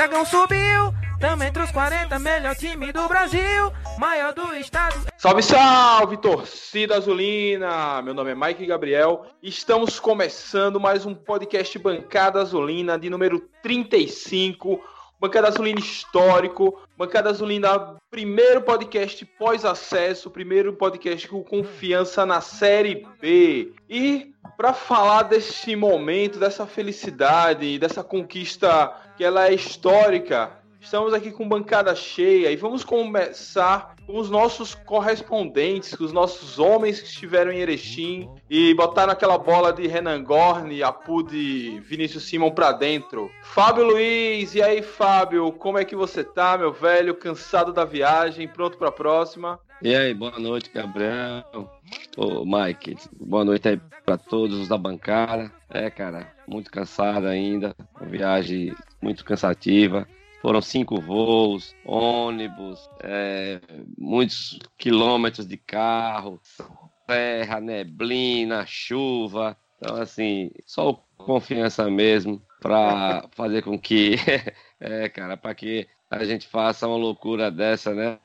Dragão subiu, tamo entre os 40, melhor time do Brasil, maior do estado. Salve, salve, torcida azulina! Meu nome é Mike Gabriel. Estamos começando mais um podcast Bancada Azulina de número 35. Bancada Azulina histórico, Bancada Azulina, primeiro podcast pós-acesso, primeiro podcast com confiança na Série B. E para falar desse momento, dessa felicidade, dessa conquista que ela é histórica, Estamos aqui com bancada cheia e vamos começar com os nossos correspondentes, com os nossos homens que estiveram em Erechim e botaram aquela bola de Renan Gorni, Apu de Vinícius Simon para dentro. Fábio Luiz, e aí Fábio, como é que você tá, meu velho? Cansado da viagem, pronto para a próxima? E aí, boa noite, Gabriel. Ô, Mike, boa noite aí para todos os da bancada. É, cara, muito cansado ainda, viagem muito cansativa. Foram cinco voos, ônibus, é, muitos quilômetros de carro, terra, neblina, chuva. Então, assim, só confiança mesmo para fazer com que, é, cara, para que a gente faça uma loucura dessa, né?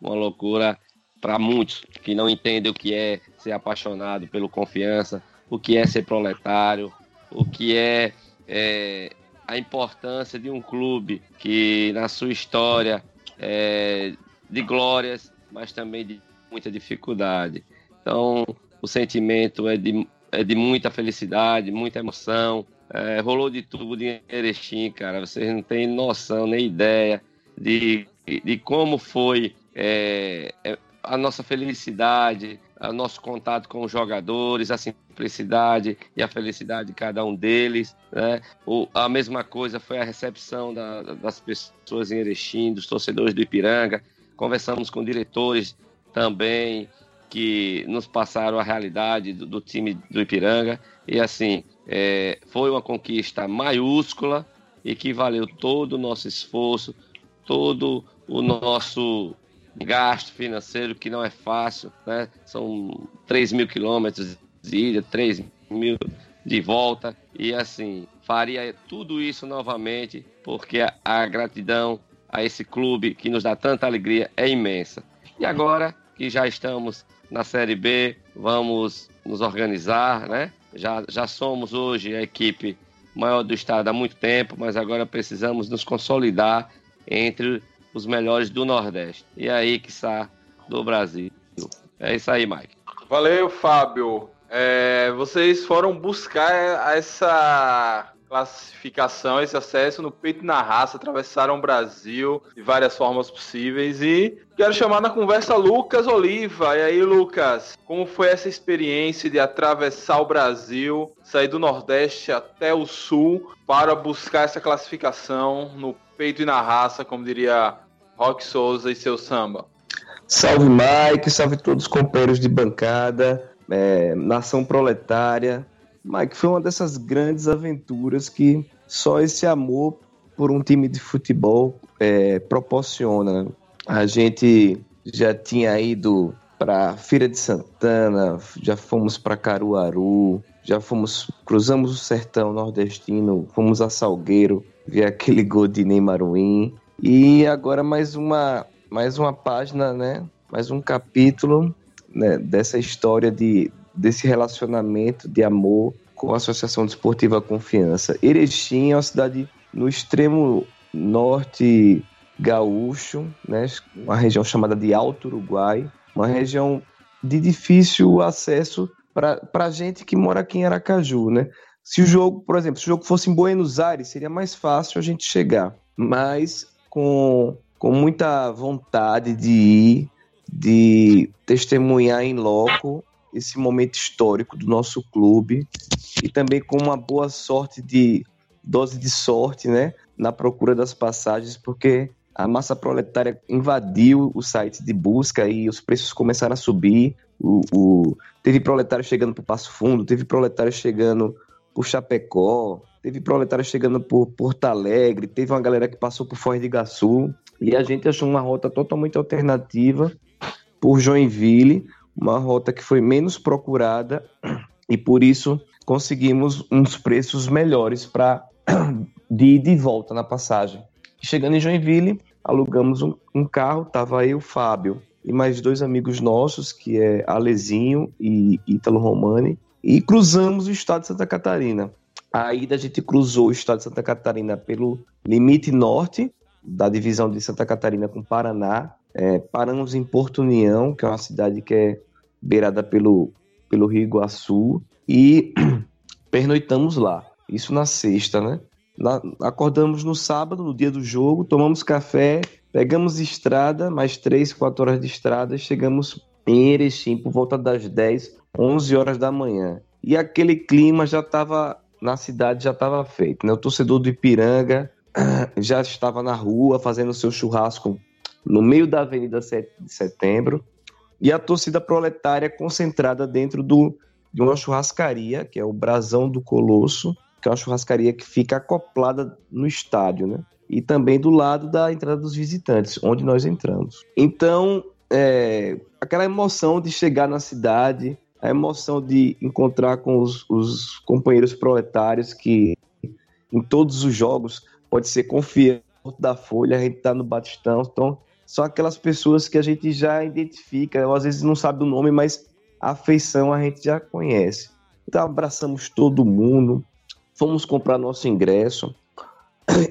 Uma loucura para muitos que não entendem o que é ser apaixonado pelo confiança, o que é ser proletário, o que é, é a importância de um clube que, na sua história, é, de glórias, mas também de muita dificuldade. Então, o sentimento é de, é de muita felicidade, muita emoção. É, rolou de tudo em Erechim, cara. Vocês não têm noção, nem ideia de, de como foi é, é a nossa felicidade, o nosso contato com os jogadores, a simplicidade e a felicidade de cada um deles. Né? O, a mesma coisa foi a recepção da, das pessoas em Erechim, dos torcedores do Ipiranga. Conversamos com diretores também que nos passaram a realidade do, do time do Ipiranga. E assim, é, foi uma conquista maiúscula e que valeu todo o nosso esforço, todo o nosso gasto financeiro que não é fácil, né? São 3 mil quilômetros de ida, 3 mil de volta, e assim, faria tudo isso novamente, porque a, a gratidão a esse clube que nos dá tanta alegria é imensa. E agora que já estamos na Série B, vamos nos organizar, né? Já, já somos hoje a equipe maior do estado há muito tempo, mas agora precisamos nos consolidar entre os melhores do Nordeste. E aí, que está do Brasil. É isso aí, Mike. Valeu, Fábio. É, vocês foram buscar essa classificação, esse acesso no peito e na raça, atravessaram o Brasil de várias formas possíveis e quero chamar na conversa Lucas Oliva. E aí, Lucas, como foi essa experiência de atravessar o Brasil, sair do Nordeste até o Sul para buscar essa classificação no peito e na raça, como diria Rock Souza e seu samba. Salve Mike, salve todos os companheiros de bancada, é, nação proletária. Mike, foi uma dessas grandes aventuras que só esse amor por um time de futebol é, proporciona. A gente já tinha ido para Feira de Santana, já fomos para Caruaru, já fomos, cruzamos o sertão nordestino, fomos a Salgueiro, ver aquele gol de Neymar Win. E agora mais uma, mais uma página, né? Mais um capítulo né, dessa história de, desse relacionamento de amor com a Associação Desportiva Confiança. Erechim é uma cidade no extremo norte gaúcho, né, uma região chamada de Alto Uruguai, uma região de difícil acesso para gente que mora aqui em Aracaju, né? Se o jogo, por exemplo, se o jogo fosse em Buenos Aires, seria mais fácil a gente chegar. Mas com, com muita vontade de ir, de testemunhar em loco esse momento histórico do nosso clube e também com uma boa sorte de dose de sorte, né, na procura das passagens, porque a massa proletária invadiu o site de busca e os preços começaram a subir. O, o teve proletário chegando para o Passo Fundo, teve proletário chegando por Chapecó, teve proletário chegando por Porto Alegre, teve uma galera que passou por Foz de Iguaçu, e a gente achou uma rota totalmente alternativa por Joinville, uma rota que foi menos procurada e por isso conseguimos uns preços melhores para de ida e volta na passagem. Chegando em Joinville, alugamos um, um carro, tava eu, Fábio e mais dois amigos nossos, que é Alezinho e Ítalo Romani, e cruzamos o estado de Santa Catarina. A ida a gente cruzou o estado de Santa Catarina pelo limite norte da divisão de Santa Catarina com Paraná. É, paramos em Porto União, que é uma cidade que é beirada pelo, pelo Rio Iguaçu, e pernoitamos lá. Isso na sexta, né? Na, acordamos no sábado, no dia do jogo, tomamos café, pegamos estrada, mais três, quatro horas de estrada, chegamos em Erechim por volta das 10, 11 horas da manhã. E aquele clima já estava na cidade, já estava feito. Né? O torcedor do Ipiranga já estava na rua fazendo seu churrasco no meio da Avenida 7 de Setembro. E a torcida proletária concentrada dentro do, de uma churrascaria, que é o Brasão do Colosso, que é uma churrascaria que fica acoplada no estádio, né? E também do lado da entrada dos visitantes, onde nós entramos. Então, é, aquela emoção de chegar na cidade, a emoção de encontrar com os, os companheiros proletários que em todos os jogos pode ser confiante da Folha, a gente tá no Batistão, então são aquelas pessoas que a gente já identifica, às vezes não sabe o nome, mas a afeição a gente já conhece. Então abraçamos todo mundo, fomos comprar nosso ingresso.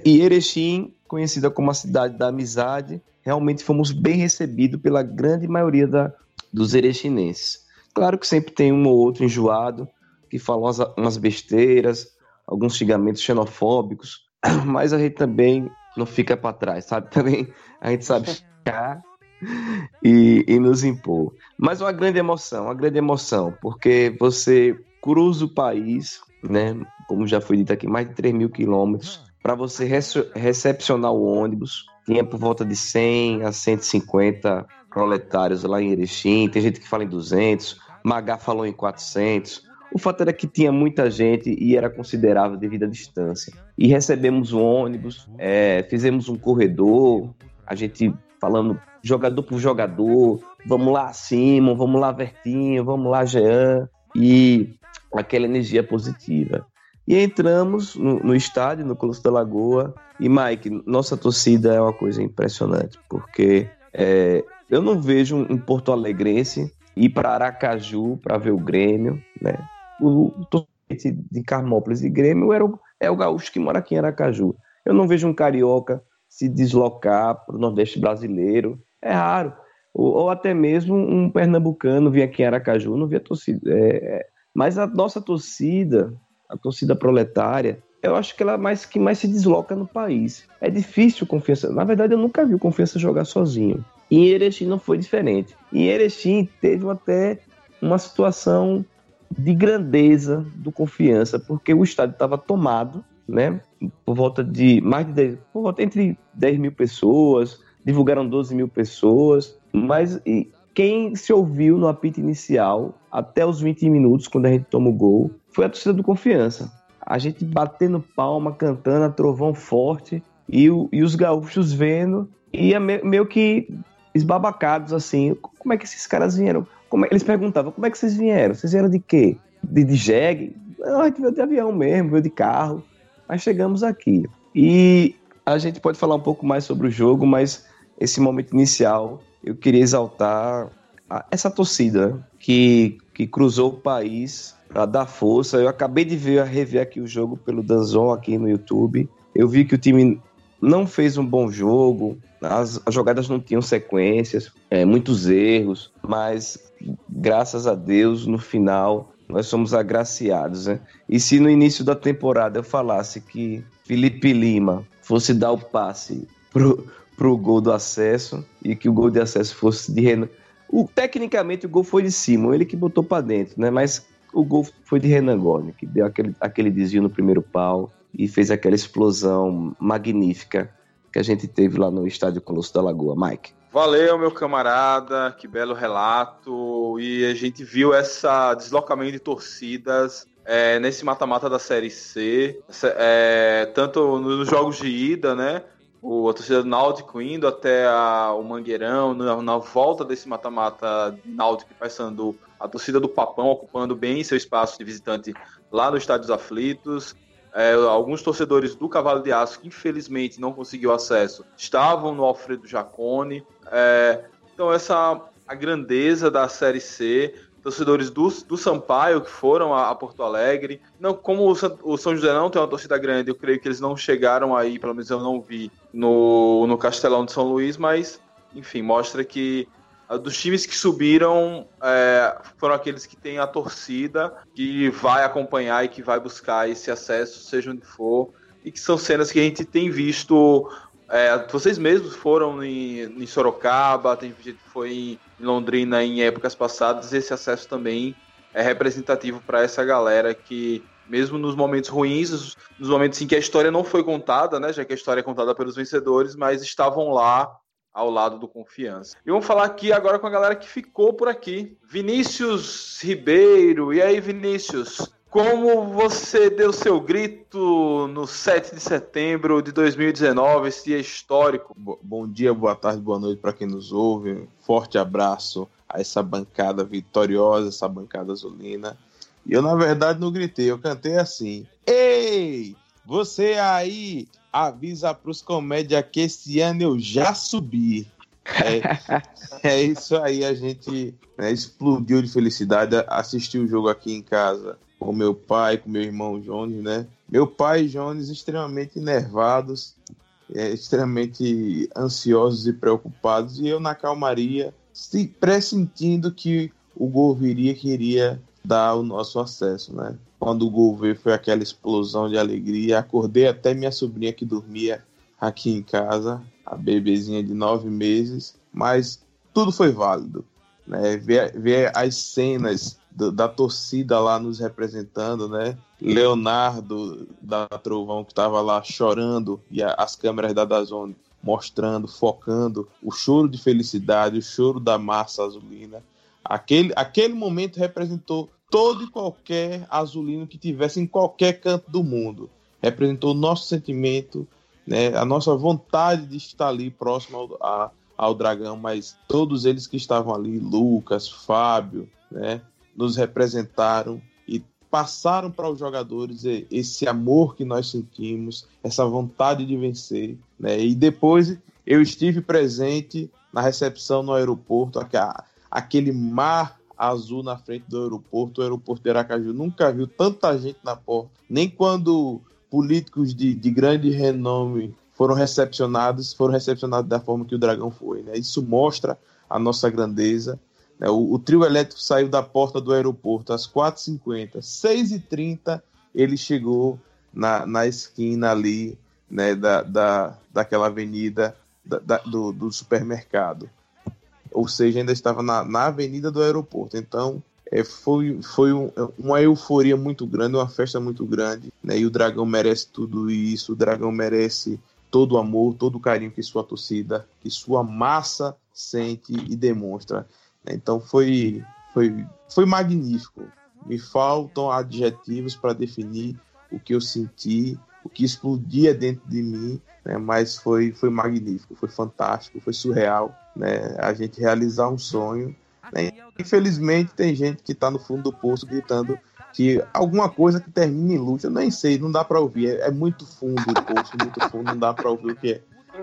E Erechim, conhecida como a cidade da amizade, realmente fomos bem recebidos pela grande maioria da, dos erechinenses. Claro que sempre tem um ou outro enjoado que fala umas, besteiras, alguns xingamentos xenofóbicos, mas a gente também não fica para trás, sabe? Também a gente sabe ficar e, e nos impor. Mas uma grande emoção, uma grande emoção, porque você cruza o país, né? como já foi dito aqui, mais de 3 mil quilômetros, para você recepcionar o ônibus. Tinha por volta de 100 a 150 proletários lá em Erechim, tem gente que fala em 200, Magá falou em 400. O fato era que tinha muita gente e era considerável devido à distância. E recebemos o ônibus, é, fizemos um corredor, a gente falando jogador por jogador, vamos lá Simon, vamos lá Vertinho, vamos lá Jean, e aquela energia positiva. E entramos no, no, estádio, no Colosso da Lagoa. E, Mike, nossa torcida é uma coisa impressionante, porque é, eu não vejo um Porto Alegrense ir para Aracaju para ver o Grêmio, né? O, o de Carmópolis e Grêmio era o, é o gaúcho que mora aqui em Aracaju. Eu não vejo um carioca se deslocar para o Nordeste brasileiro. É raro. Ou, ou, até mesmo um pernambucano vir aqui em Aracaju, não via torcida. É, é, mas a nossa torcida a torcida proletária, eu acho que ela é mais que mais se desloca no país. É difícil confiança. Na verdade, eu nunca vi o confiança jogar sozinho. E em Erechim não foi diferente. Em Erechim teve até uma situação de grandeza do confiança, porque o estádio estava tomado, né? Por volta de mais de 10, por volta entre 10 mil pessoas, divulgaram 12 mil pessoas, mas quem se ouviu no apito inicial até os 20 minutos, quando a gente toma o gol, foi a torcida do Confiança. A gente batendo palma, cantando a trovão forte e, o, e os gaúchos vendo e é meio que esbabacados assim. Como é que esses caras vieram? Como é, eles perguntavam: como é que vocês vieram? Vocês vieram de quê? De, de jegue? Não, a gente veio de avião mesmo, veio de carro. Mas chegamos aqui. E a gente pode falar um pouco mais sobre o jogo, mas esse momento inicial eu queria exaltar essa torcida que, que cruzou o país para dar força. Eu acabei de ver, rever aqui o jogo pelo Danzon aqui no YouTube. Eu vi que o time não fez um bom jogo, as, as jogadas não tinham sequências, é, muitos erros, mas graças a Deus, no final, nós somos agraciados. Né? E se no início da temporada eu falasse que Felipe Lima fosse dar o passe pro, pro gol do acesso e que o gol de acesso fosse de Renan. O, tecnicamente o gol foi de Simon, ele que botou para dentro, né? Mas o gol foi de Renan Gorne, que deu aquele, aquele desvio no primeiro pau e fez aquela explosão magnífica que a gente teve lá no estádio Colosso da Lagoa. Mike. Valeu, meu camarada, que belo relato. E a gente viu essa deslocamento de torcidas é, nesse mata-mata da Série C, é, tanto nos jogos de ida, né? o, a torcida do Náutico indo até a, o Mangueirão, na, na volta desse mata-mata Náutico Paysandu, a torcida do Papão ocupando bem seu espaço de visitante lá no Estádio dos Aflitos. É, alguns torcedores do Cavalo de Aço, que infelizmente não conseguiu acesso, estavam no Alfredo Jacone. É, então, essa a grandeza da Série C, torcedores do, do Sampaio que foram a, a Porto Alegre. Não, como o, o, São José não tem uma torcida grande, eu creio que eles não chegaram aí, pelo menos eu não vi no, no Castelão de São Luís, mas enfim, mostra que dos times que subiram é, foram aqueles que têm a torcida que vai acompanhar e que vai buscar esse acesso, seja onde for, e que são cenas que a gente tem visto. É, vocês mesmos foram em, em, Sorocaba, tem gente que foi em Londrina em épocas passadas, esse acesso também é representativo para essa galera que, mesmo nos momentos ruins, nos momentos em que a história não foi contada, né, já que a história é contada pelos vencedores, mas estavam lá ao lado do Confiança. E vamos falar aqui agora com a galera que ficou por aqui. Vinícius Ribeiro. E aí, Vinícius? Como você deu seu grito no 7 de setembro de 2019, esse dia histórico? Bom dia, boa tarde, boa noite para quem nos ouve. Forte abraço a essa bancada vitoriosa, essa bancada azulina. E eu, na verdade, não gritei, eu cantei assim: Ei, você aí avisa pros comédia que esse ano eu já subi. É, é isso aí, a gente né, explodiu de felicidade. Assistir o jogo aqui em casa com meu pai, com meu irmão Jones, né? Meu pai e Jones extremamente nervados, é, extremamente ansiosos e preocupados, e eu na calmaria, se pressentindo que o gol viria, queria dar o nosso acesso, né? Quando o gol veio, foi aquela explosão de alegria. Acordei até minha sobrinha que dormia aqui em casa, a bebezinha de nove meses, mas tudo foi válido. Né? Ver, ver as cenas do, da torcida lá nos representando, né? Leonardo da Trovão que estava lá chorando e a, as câmeras da Dazone mostrando, focando o choro de felicidade, o choro da massa azulina. Aquele, aquele momento representou todo e qualquer azulino que tivesse em qualquer canto do mundo. Representou o nosso sentimento, né, a nossa vontade de estar ali próximo ao, a, ao dragão, mas todos eles que estavam ali, Lucas, Fábio, né, nos representaram e passaram para os jogadores esse amor que nós sentimos, essa vontade de vencer. Né, e depois eu estive presente na recepção no aeroporto, aquele mar azul na frente do aeroporto. O aeroporto de Aracaju nunca viu tanta gente na porta, nem quando políticos de, de grande renome foram recepcionados, foram recepcionados da forma que o Dragão foi. Né? Isso mostra a nossa grandeza. Né? O, o, trio elétrico saiu da porta do aeroporto às 4h50. 6h30 ele chegou na, na esquina ali né, da, da, daquela avenida da, da, do, do supermercado ou seja, ainda estava na, na avenida do aeroporto. Então, é, foi, foi um, uma euforia muito grande, uma festa muito grande, né? E o Dragão merece tudo isso, o Dragão merece todo o amor, todo o carinho que sua torcida, que sua massa sente e demonstra. Né? Então foi, foi, foi magnífico. Me faltam adjetivos para definir o que eu senti, o que explodia dentro de mim, né? mas foi, foi magnífico, foi fantástico, foi surreal né? A gente realizar um sonho. Né? Infelizmente tem gente que está no fundo do poço gritando que alguma coisa que termina em luta, eu nem sei, não dá para ouvir, é, é, muito fundo o poço, muito fundo, não dá para ouvir o que é,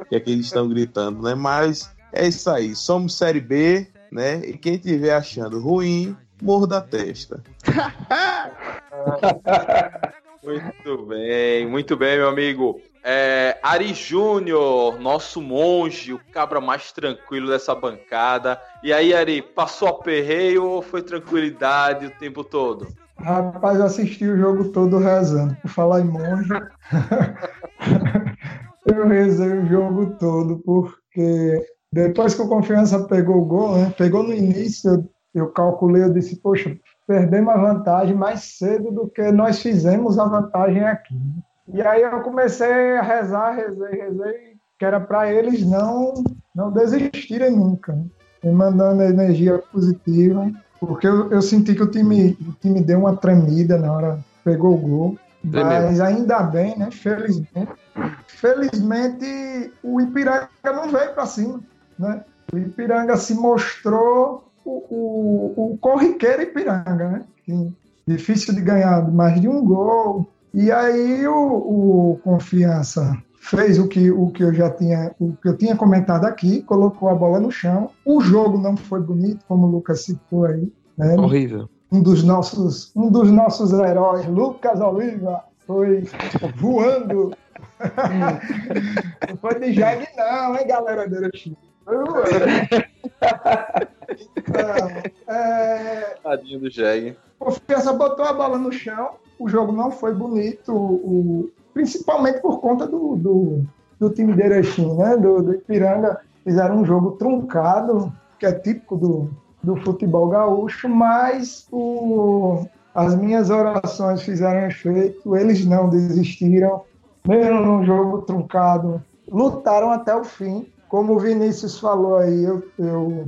que é que eles estão gritando, né? Mas é isso aí, somos Série B, né? E quem estiver achando ruim, morro da testa. muito bem, muito bem, meu amigo. É, Ari Júnior, nosso monge, o cabra mais tranquilo dessa bancada. E aí, Ari, passou aperreio ou foi tranquilidade o tempo todo? Rapaz, assisti o jogo todo rezando. Por falar em monge, eu rezei o jogo todo, porque depois que o Confiança pegou o gol, né, pegou no início, eu, eu calculei, eu disse, poxa, perdemos a vantagem mais cedo do que nós fizemos a vantagem aqui. E aí eu comecei a rezar, rezei, rezei, que era para eles não, não desistirem nunca, né? me mandando energia positiva, porque eu, eu, senti que o time, o time deu uma tremida na hora pegou o gol. Mas ainda bem, né? Felizmente. Felizmente o Ipiranga não veio para cima. Né? O Ipiranga se mostrou o, o, o corriqueiro Ipiranga, né? Que difícil de ganhar mais de um gol, E aí o, o Confiança fez o que, o que eu já tinha, o que eu tinha comentado aqui, colocou a bola no chão. O jogo não foi bonito, como o Lucas citou aí. Né? Horrível. Um dos nossos, um dos nossos heróis, Lucas Oliva, foi voando. não foi de jegue, não, hein, galera do Erechim? Então, é, Tadinho do Jeg. Confiança botou a bola no chão, o jogo não foi bonito, o- principalmente por conta do, do, do time de Erechim, né? Do, do Ipiranga. Fizeram um jogo truncado, que é típico do, do futebol gaúcho, mas o, as minhas orações fizeram efeito, eles não desistiram, mesmo num jogo truncado, lutaram até o fim. Como o Vinícius falou aí, eu, eu,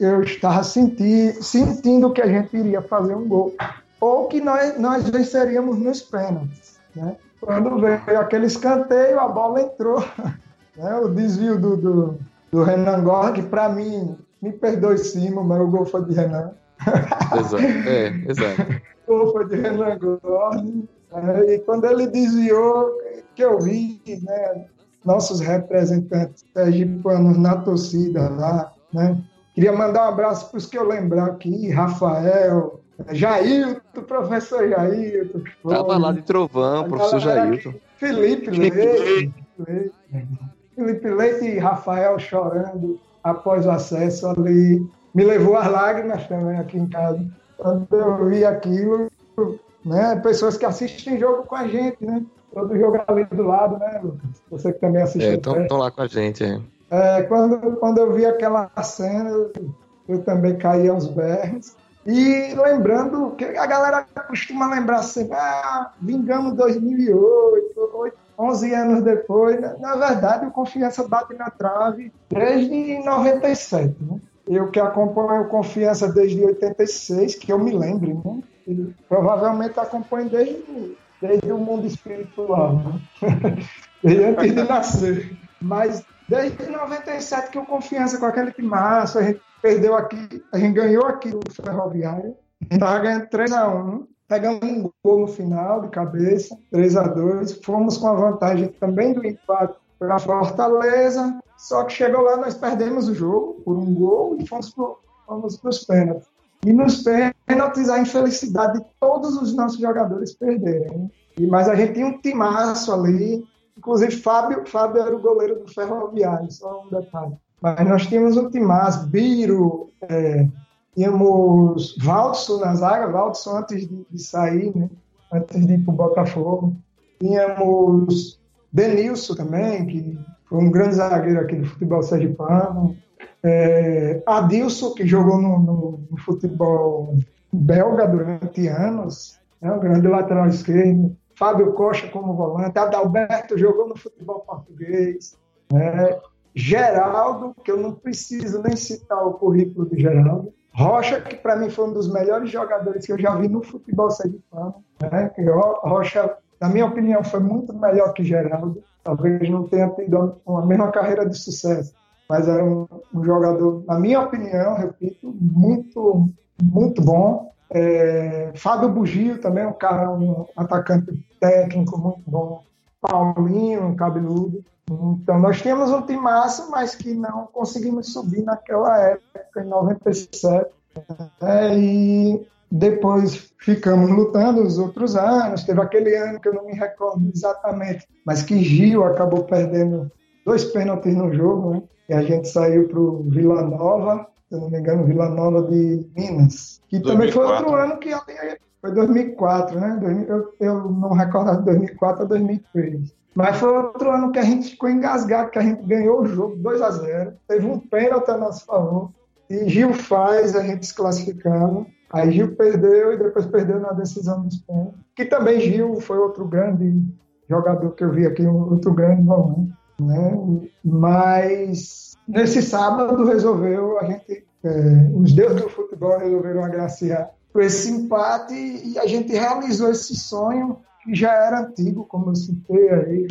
eu estava senti, sentindo que a gente iria fazer um gol, ou que nós, nós venceríamos nos pênaltis. Né? Quando veio aquele escanteio, a bola entrou. Né? O desvio do, do, do Renan Gorra, que para mim, me perdoe sim, mas o gol foi de Renan. Exato. É, exato. O gol foi de Renan Gordon. né? E quando ele desviou, que eu vi, né, nossos representantes sergipanos na torcida lá, né? Queria mandar um abraço para os que eu lembrar aqui, Rafael, Jailton, professor Jailton. que foi, Tava lá de trovão, professor Jailton. Felipe Leite, Leite, Felipe Leite e Rafael chorando após o acesso ali. Me levou às lágrimas também aqui em casa. Quando eu vi aquilo, né? Pessoas que assistem jogo com a gente, né? Todo jogo ali do lado, né, Lucas? Você que também. É, perto. estão lá com a gente, é. É, quando, quando eu vi aquela cena, eu, eu também caí aos berros. E lembrando que a galera costuma lembrar sempre, ah, vingamos 2008, oito- 11 anos depois. Na, verdade, o Confiança bate na trave desde 97, né? Eu que acompanho o Confiança desde 86, que eu me lembre, né? E provavelmente acompanho desde, desde o mundo espiritual, né? desde antes de nascer. Mas desde 97 que o Confiança com aquele timaço, a gente perdeu aqui, a gente ganhou aqui o Ferroviário, a gente estava ganhando 3x1, pegamos um gol no final de cabeça, 3x2, fomos com a vantagem também do empate para Fortaleza, só que chegou lá, nós perdemos o jogo por um gol e fomos para os pênaltis. E nos pênaltis, a infelicidade de todos os nossos jogadores perderem. E, mas a gente tinha um timaço ali, inclusive Fábio, Fábio era o goleiro do Ferroviário, só um detalhe. Mas nós tínhamos um timaço, Biro, é, tínhamos Valdson na zaga, Valdson antes de, de sair, né? antes de ir para o Botafogo. Tínhamos Denilson também, que foi um grande zagueiro aqui do futebol sergipano. É, Adilson, que jogou no, no- no futebol belga durante anos, né, um grande lateral esquerdo. Fábio Costa como volante. Adalberto jogou no futebol português. né. Geraldo, que eu não preciso nem citar o currículo de Geraldo. Rocha, que para mim foi um dos melhores jogadores que eu já vi no futebol sergipano. Né? Rocha, na minha opinião, foi muito melhor que Geraldo. Talvez não tenha tido a mesma carreira de sucesso, mas era um, um jogador, na minha opinião, repito, muito, muito bom. É, Fábio Bugio também, um cara, um atacante técnico muito bom. Paulinho, um cabeludo. Então, nós tínhamos um time massa, mas que não conseguimos subir naquela época, em 97. É, e depois ficamos lutando os outros anos. Teve aquele ano que eu não me recordo exatamente, mas que Gil acabou perdendo dois pênaltis no jogo, né? E a gente saiu para o Vila Nova, se eu não me engano, Vila Nova de Minas. Que também foi 2004. outro ano que ali- foi 2004, né? 2000 Eu, eu não recordo de 2004 a 2003. Mas foi outro ano que a gente ficou engasgado, que a gente ganhou o jogo 2 a 0 Teve um pênalti a nosso favor. E Gil faz, a gente se classificava. Aí Gil perdeu e depois perdeu na decisão dos pênaltis. Que também Gil foi outro grande jogador que eu vi aqui, outro grande volante. Né? Mas nesse sábado resolveu, a gente, é, os deuses do futebol resolveram agraciar com esse empate e a gente realizou esse sonho que já era antigo, como eu citei aí.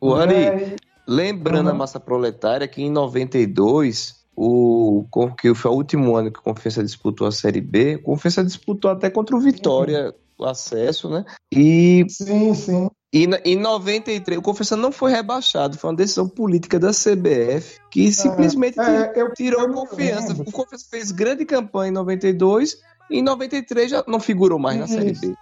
O Ari, É, lembrando Uhum. a massa proletária que em 92, o, que foi o último ano que o Confiança disputou a Série B, o Confiança disputou até contra o Vitória o acesso, né? E Sim, sim. E em 93, o Confiança não foi rebaixado, foi uma decisão política da CBF que simplesmente É, eu, tirou eu confiança. O Confiança fez grande campanha em 92 e em 93 já não figurou mais na Série B.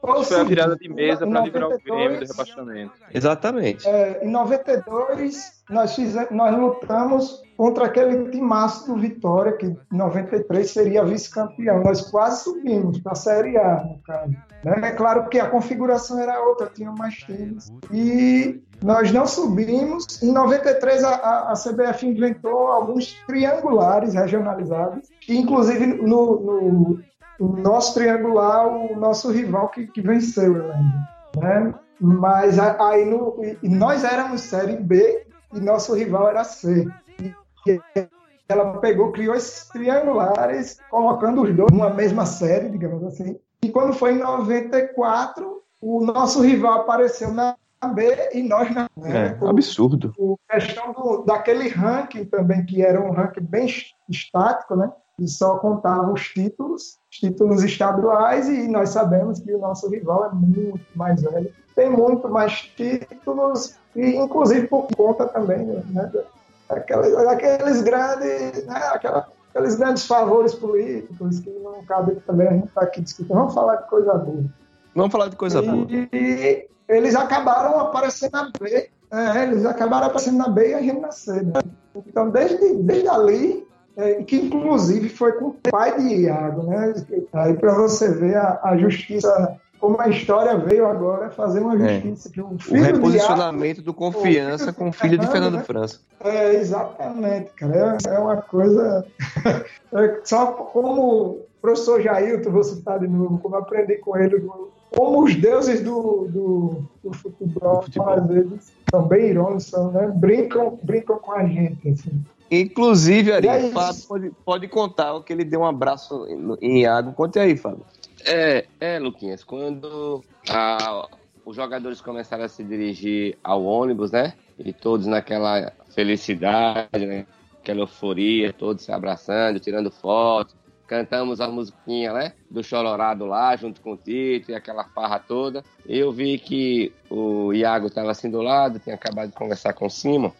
Ou Foi a virada de mesa para livrar o Grêmio do 92, rebaixamento. Exatamente. É, em 92, nós, fizemos, nós lutamos contra aquele timaço do Vitória, que em 93 seria vice-campeão. Nós quase subimos para a Série A, no caso. Né? É claro que a configuração era outra, tinham mais times. E nós não subimos. Em 93, a, a, CBF inventou alguns triangulares regionalizados, que inclusive no, no, no nosso triangular, o nosso rival que, que venceu, eu lembro. Né? Mas aí no, nós éramos Série B e nosso rival era C. E e ela pegou, criou esses triangulares, colocando os dois numa mesma série, digamos assim. E quando foi em 94, o nosso rival apareceu na B e nós na É, Por- absurdo. por questão do, daquele ranking também, que era um ranking bem es- estático, né? E só contava os títulos, os títulos estaduais, e nós sabemos que o nosso rival é muito mais velho, tem muito mais títulos, e inclusive por conta também, né? Daqueles, daqueles grandes, né? Aquela, aqueles grandes favores políticos que não cabe também a gente estar aqui discutindo. Vamos falar de coisa boa. Vamos falar de coisa boa. E eles acabaram aparecendo na B. É, eles acabaram aparecendo na B e a gente na C. né? Então, desde, desde ali, é, que inclusive foi com o pai de Iago, né? Aí para você ver a, a justiça, como a história veio agora fazer uma É. justiça. Que o, O filho de Iago, reposicionamento do confiança com o filho de Fernando né? França. é, exatamente, cara. É, é uma coisa. é só como o professor Jailton, vou citar de novo, como aprendi com ele, como os deuses do, do, do futebol, futebol. às vezes, são bem irônicos, são, né? brincam, brincam com a gente. Assim. Inclusive, Ari, é. Fábio pode, pode contar que ele deu um abraço em, em Iago. Conte aí, Fábio. É, é, Luquinhas, quando a- os jogadores começaram a se dirigir ao ônibus, né? E todos naquela felicidade, né? Aquela euforia, todos se abraçando, tirando foto. Cantamos a musiquinha, né? Do Chororado lá, junto com o Tito e aquela farra toda. Eu vi que o Iago estava assim do lado, tinha acabado de conversar com o Simon.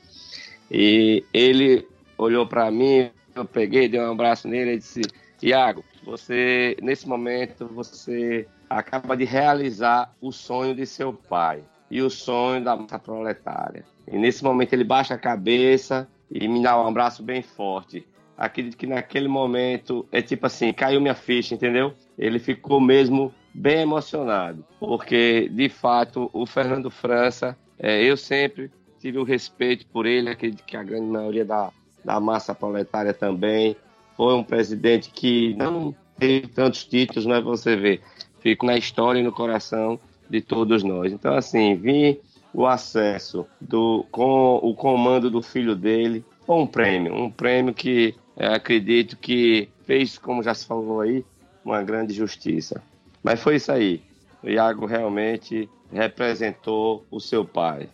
E ele olhou para mim, eu peguei, dei um abraço nele e disse: Iago, você, nesse momento, você acaba de realizar o sonho de seu pai e o sonho da massa proletária. E nesse momento ele baixa a cabeça e me dá um abraço bem forte. Acredito que naquele momento é tipo assim, caiu minha ficha, entendeu? Ele ficou mesmo bem emocionado, porque de fato o Fernando França, é, eu sempre tive o respeito por ele, acredito que a grande maioria da, da massa proletária também. Foi um presidente que não teve tantos títulos, mas você vê, fica na história e no coração de todos nós. Então, assim, vi o acesso do, com o comando do filho dele, um prêmio, um prêmio que é, acredito que fez, como já se falou aí, uma grande justiça. Mas foi isso aí. O Iago realmente representou o seu pai.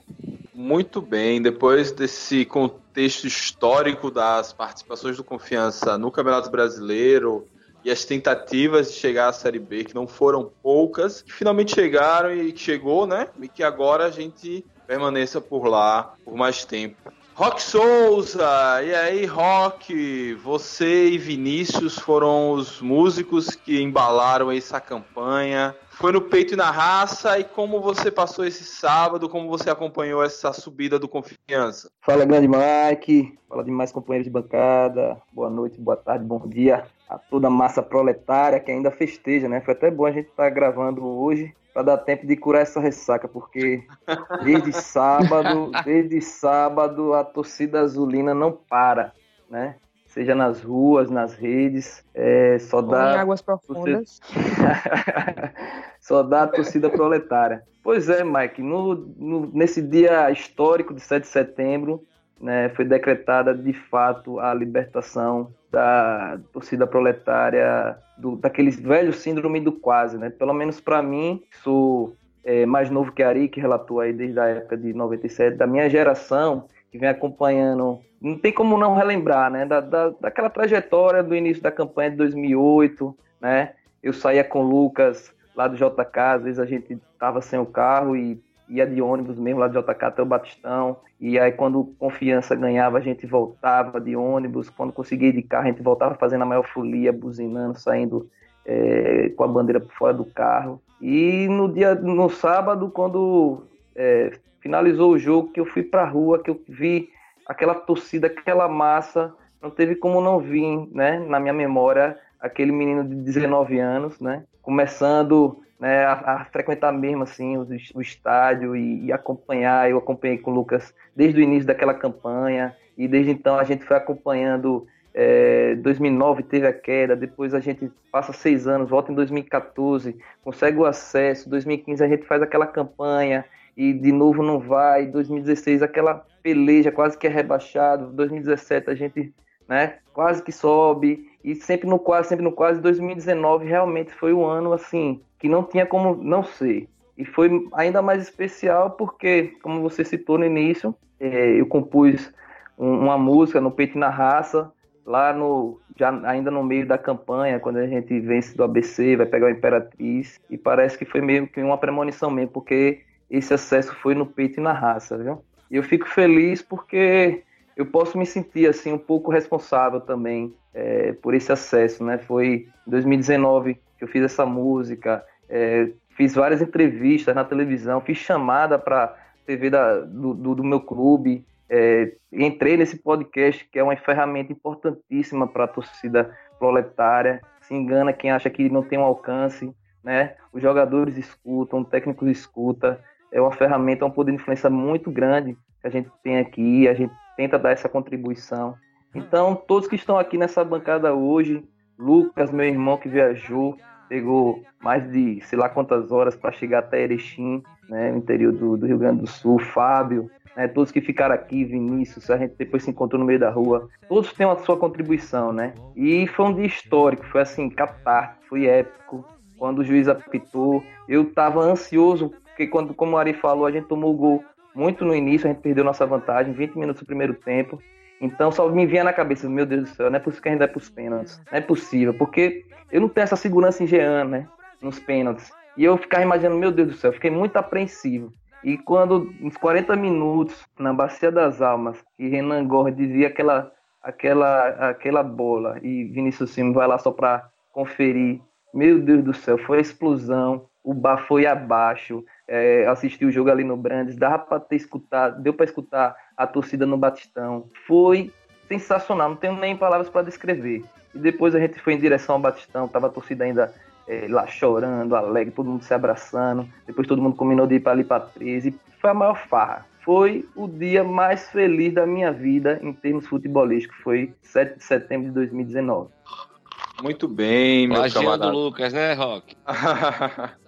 Muito bem, depois desse contexto histórico das participações do Confiança no Campeonato Brasileiro e as tentativas de chegar à Série B, que não foram poucas, que finalmente chegaram e chegou, né? E que agora a gente permaneça por lá por mais tempo. Rock Souza, e aí, Rock? Você e Vinícius foram os músicos que embalaram essa campanha. Foi no peito e na raça. E como você passou esse sábado? Como você acompanhou essa subida do Confiança? Fala, grande Mike. Fala demais, companheiros de bancada. Boa noite, boa tarde, bom dia a toda a massa proletária que ainda festeja, né? Foi até bom a gente estar gravando hoje para dar tempo de curar essa ressaca, porque desde sábado, desde sábado a torcida azulina não para, né? Seja nas ruas, nas redes, é, só Ou em dá águas profundas. só dá a torcida proletária. Pois é, Mike, no, no- nesse dia histórico de 7 de setembro, né, foi decretada de fato a libertação da torcida proletária, do, daquele velho síndrome do quase, né? Pelo menos para mim, sou é, mais novo que a Ari, que relatou aí desde a época de 97, da minha geração, que vem acompanhando, não tem como não relembrar, né? Da, da, daquela trajetória do início da campanha de 2008, né? Eu saía com o Lucas lá do JK, às vezes a gente tava sem o carro e ia de ônibus mesmo lá do JK até o Batistão. E aí, quando confiança ganhava, a gente voltava de ônibus. Quando conseguia ir de carro, a gente voltava fazendo a maior folia, buzinando, saindo é, com a bandeira por fora do carro. E no dia, no sábado, quando é, finalizou o jogo, que eu fui pra rua, que eu vi aquela torcida, aquela massa, não teve como não vir, né, na minha memória, aquele menino de 19 anos, né, começando né, a, a, frequentar mesmo assim o, o estádio e, e, acompanhar. Eu acompanhei com o Lucas desde o início daquela campanha e desde então a gente foi acompanhando. É, 2009 teve a queda, depois a gente passa seis anos, volta em 2014, consegue o acesso, 2015 a gente faz aquela campanha e de novo não vai, 2016 aquela peleja quase que é rebaixado, 2017 a gente né, quase que sobe. E sempre no quase, sempre no quase, 2019 realmente foi um ano assim que não tinha como não ser. E foi ainda mais especial porque, como você citou no início, é, eu compus um, uma música no Peito na Raça, lá no já ainda no meio da campanha, quando a gente vence do ABC, vai pegar o Imperatriz, e parece que foi meio que uma premonição mesmo, porque esse acesso foi no peito e na raça, viu? E eu fico feliz porque eu posso me sentir assim um pouco responsável também é, por esse acesso, né? Foi em 2019 que eu fiz essa música, é, fiz várias entrevistas na televisão, fiz chamada para TV da, do, do, do, meu clube, é, entrei nesse podcast que é uma ferramenta importantíssima para a torcida proletária. Se engana quem acha que não tem um alcance, né? Os jogadores escutam, o técnico escuta. É uma ferramenta, é um poder de influência muito grande que a gente tem aqui. A gente tenta dar essa contribuição. Então, todos que estão aqui nessa bancada hoje, Lucas, meu irmão que viajou, pegou mais de sei lá quantas horas para chegar até Erechim, né, no interior do, do, Rio Grande do Sul, Fábio, né, todos que ficaram aqui, Vinícius, a gente depois se encontrou no meio da rua, todos têm a sua contribuição, né? E foi um dia histórico, foi assim, catártico, foi épico. Quando o juiz apitou, eu estava ansioso, porque quando, como o Ari falou, a gente tomou o gol muito no início, a gente perdeu nossa vantagem, 20 minutos do primeiro tempo. Então só me vinha na cabeça, meu Deus do céu, não é possível que a gente vai pros pênaltis. Não é possível, porque eu não tenho essa segurança em Jean, né? Nos pênaltis. E eu ficava imaginando, meu Deus do céu, fiquei muito apreensivo. E quando, uns 40 minutos, na Bacia das Almas, que Renan Gorre dizia aquela, aquela, aquela bola e Vinícius Simão vai lá só para conferir. Meu Deus do céu, foi a explosão, o bar foi abaixo. É, assisti o jogo ali no Brandes, dava para ter escutado, deu para escutar a torcida no Batistão. Foi sensacional, não tenho nem palavras para descrever. E depois a gente foi em direção ao Batistão, tava a torcida ainda é, lá chorando, alegre, todo mundo se abraçando. Depois todo mundo combinou de ir para ali para 13. Foi a maior farra. Foi o dia mais feliz da minha vida em termos futebolísticos. Foi 7 de setembro de 2019. Muito bem, meu Plagiando camarada. Lucas, né, Rock?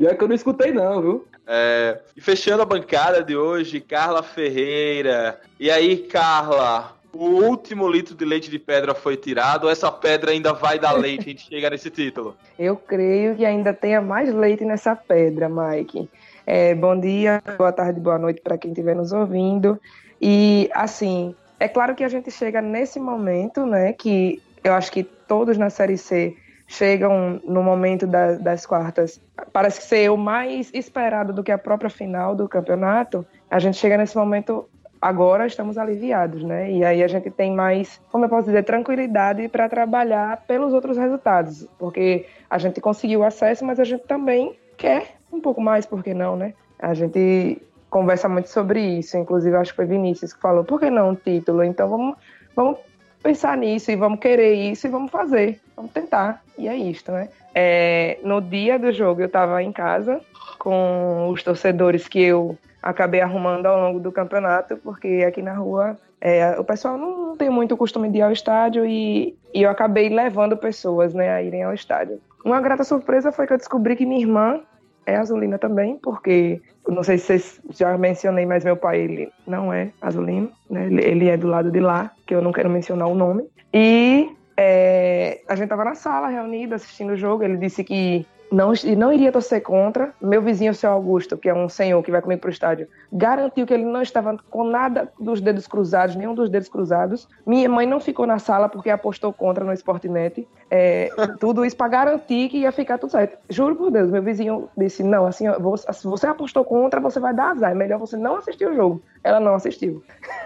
Já que eu não escutei, não, viu? É, e fechando a bancada de hoje, Carla Ferreira. E aí, Carla, o último litro de leite de pedra foi tirado ou essa pedra ainda vai dar leite? A gente chega nesse título. Eu creio que ainda tenha mais leite nessa pedra, Mike. É, bom dia, boa tarde, boa noite para quem estiver nos ouvindo. E, assim, é claro que a gente chega nesse momento, né, que eu acho que todos na Série C chegam no momento da, das quartas, parece ser o mais esperado do que a própria final do campeonato. A gente chega nesse momento agora estamos aliviados, né? E aí a gente tem mais, como eu posso dizer, tranquilidade para trabalhar pelos outros resultados, porque a gente conseguiu acesso, mas a gente também quer um pouco mais, por que não, né? A gente conversa muito sobre isso, inclusive acho que foi Vinícius que falou, por que não um título? Então vamos, vamos pensar nisso e vamos querer isso e vamos fazer, vamos tentar. E é isto, né? É, no dia do jogo eu estava em casa com os torcedores que eu acabei arrumando ao longo do campeonato, porque aqui na rua é, o pessoal não, não, tem muito costume de ir ao estádio e, e, eu acabei levando pessoas né, a irem ao estádio. Uma grata surpresa foi que eu descobri que minha irmã é azulina também, porque não sei se vocês já mencionei, mas meu pai ele não é azulino, né? ele, ele é do lado de lá, que eu não quero mencionar o nome. E é, a gente estava na sala reunida assistindo o jogo. Ele disse que não, não iria torcer contra. Meu vizinho, o seu Augusto, que é um senhor que vai comigo para o estádio, garantiu que ele não estava com nada dos dedos cruzados, nenhum dos dedos cruzados. Minha mãe não ficou na sala porque apostou contra no Sportnet. É, tudo isso para garantir que ia ficar tudo certo. Juro por Deus, meu vizinho disse: Não, assim, se você apostou contra, você vai dar azar. É melhor você não assistir o jogo. Ela não assistiu.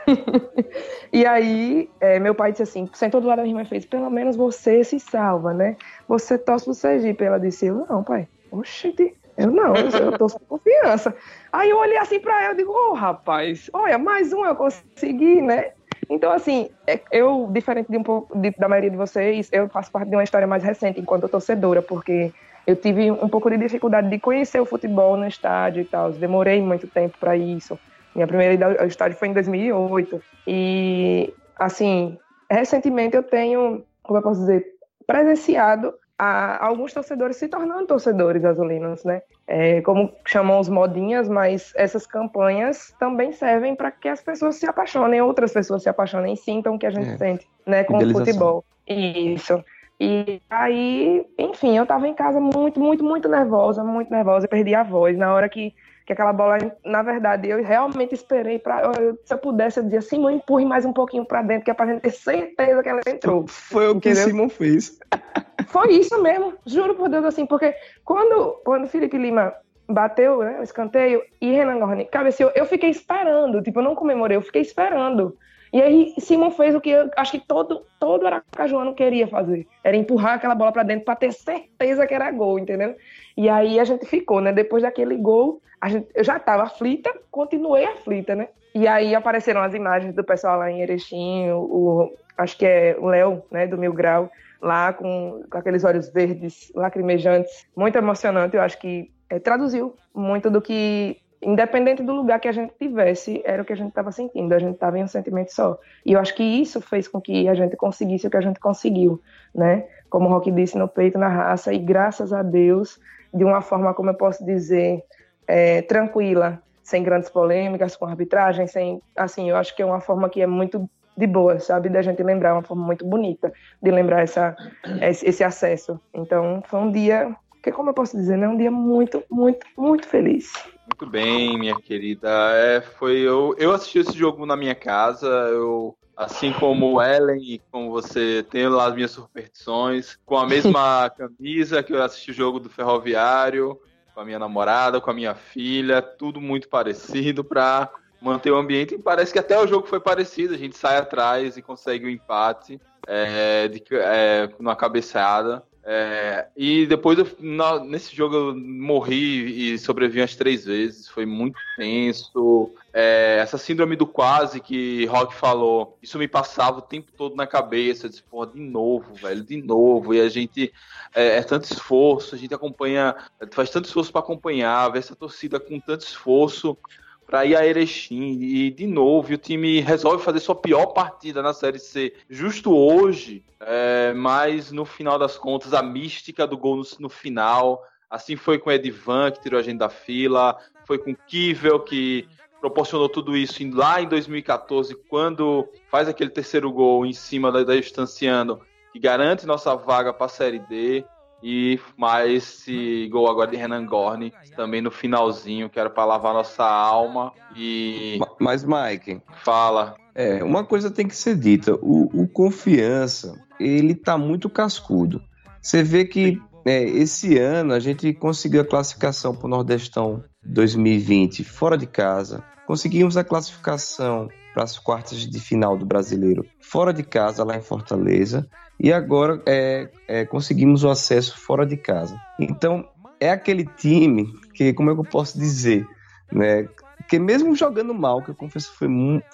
e aí, é, meu pai disse assim: sentou do lado da minha irmã e fez: Pelo menos você se salva, né? Você torce pro Sergipe. Ela disse: Eu não, pai. Oxente, eu não, eu tô com confiança. Aí eu olhei assim pra ela e digo, ô oh, rapaz, olha, mais um eu consegui, né? Então, assim, é, eu, diferente de um pouco de, da maioria de vocês, eu faço parte de uma história mais recente enquanto torcedora, porque eu tive um pouco de dificuldade de conhecer o futebol no estádio e tal. Demorei muito tempo para isso. Minha primeira ida ao estádio foi em 2008. E, assim, recentemente eu tenho, como eu posso dizer, presenciado a, alguns torcedores se tornando torcedores azulinos, né? É, como chamam os modinhas, mas essas campanhas também servem para que as pessoas se apaixonem, outras pessoas se apaixonem e sintam o que a gente é. sente, né, com o futebol. Isso. E aí, enfim, eu tava em casa muito, muito, muito nervosa, muito nervosa, perdi a voz na hora que que aquela bola, na verdade, eu realmente esperei para se eu pudesse, eu dizia, Simon, empurre mais um pouquinho para dentro, que é pra gente ter certeza que ela entrou. Foi o que o Simon fez. Foi isso mesmo, juro por Deus, assim, porque quando, quando o Felipe Lima bateu né, o escanteio e Renan Gorni cabeceou, eu fiquei esperando, tipo, eu não comemorei, eu fiquei esperando. E aí Simon fez o que eu acho que todo, todo aracajuano queria fazer. Era empurrar aquela bola para dentro para ter certeza que era gol, entendeu? E aí a gente ficou, né? Depois daquele gol, a gente, eu já estava aflita, continuei aflita, né? E aí apareceram as imagens do pessoal lá em Erechim, o, acho que é o Léo, né, do Mil Grau, lá com, com aqueles olhos verdes lacrimejantes, muito emocionante. Eu acho que é, traduziu muito do que independente do lugar que a gente tivesse, era o que a gente estava sentindo, a gente estava em um sentimento só. E eu acho que isso fez com que a gente conseguisse o que a gente conseguiu, né? Como o Rock disse, no peito, na raça, e graças a Deus, de uma forma, como eu posso dizer, é, tranquila, sem grandes polêmicas com arbitragem, sem, assim, eu acho que é uma forma que é muito de boa, sabe, da gente lembrar, uma forma muito bonita de lembrar essa, esse acesso. Então, foi um dia, que como eu posso dizer, né, um dia muito, muito, muito feliz. Muito bem, minha querida. É, foi eu, eu assisti esse jogo na minha casa. Eu, assim como Ellen e como você, tenho lá as minhas superstições, com a mesma camisa que eu assisti o jogo do Ferroviário, com a minha namorada, com a minha filha, tudo muito parecido para manter o ambiente. E parece que até o jogo foi parecido. A gente sai atrás e consegue o um empate é, de, é, numa cabeçada. É, e depois, eu, na, nesse jogo, eu morri e sobrevivi umas três vezes. Foi muito tenso. É, essa síndrome do quase que Rock falou, isso me passava o tempo todo na cabeça. Eu disse, porra, de novo, velho, de novo. E a gente, é, é tanto esforço, a gente acompanha, faz tanto esforço para acompanhar, ver essa torcida com tanto esforço para ir a Erechim. E de novo o time resolve fazer sua pior partida na Série C justo hoje, é, mas no final das contas a mística do gol no, no final, assim foi com o Edivan que tirou a gente da fila, foi com Kivel que proporcionou tudo isso lá em 2014 quando faz aquele terceiro gol em cima da, da Estanciano que garante nossa vaga para a Série D. E mais esse gol agora de Renan Gorni, também no finalzinho, que era para lavar nossa alma. E. Mas, Mike. Fala. É, uma coisa tem que ser dita: o, o confiança, ele tá muito cascudo. Você vê que é, esse ano a gente conseguiu a classificação para o Nordestão 2020 fora de casa. Conseguimos a classificação para as quartas de final do Brasileiro fora de casa, lá em Fortaleza e agora é, é, conseguimos o acesso fora de casa. Então, é aquele time que, como é que eu posso dizer, né? Que mesmo jogando mal, que eu confesso foi,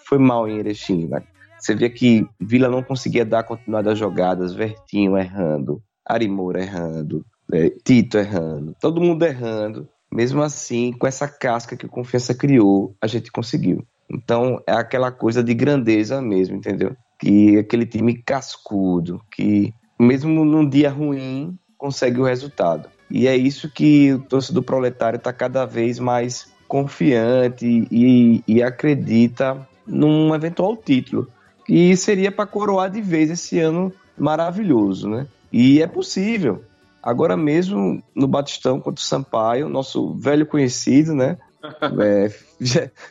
foi mal em Erechim, né? Você vê que Vila não conseguia dar continuidade às jogadas, Vertinho errando, Arimoura errando, é, Tito errando, todo mundo errando. Mesmo assim, com essa casca que o Confiança criou, a gente conseguiu. Então, é aquela coisa de grandeza mesmo, entendeu? que aquele time cascudo, que mesmo num dia ruim consegue o resultado. E é isso que o torcedor proletário está cada vez mais confiante e, e acredita num eventual título. E seria para coroar de vez esse ano maravilhoso, né? E é possível. agora mesmo no Batistão contra o Sampaio, nosso velho conhecido, né? É,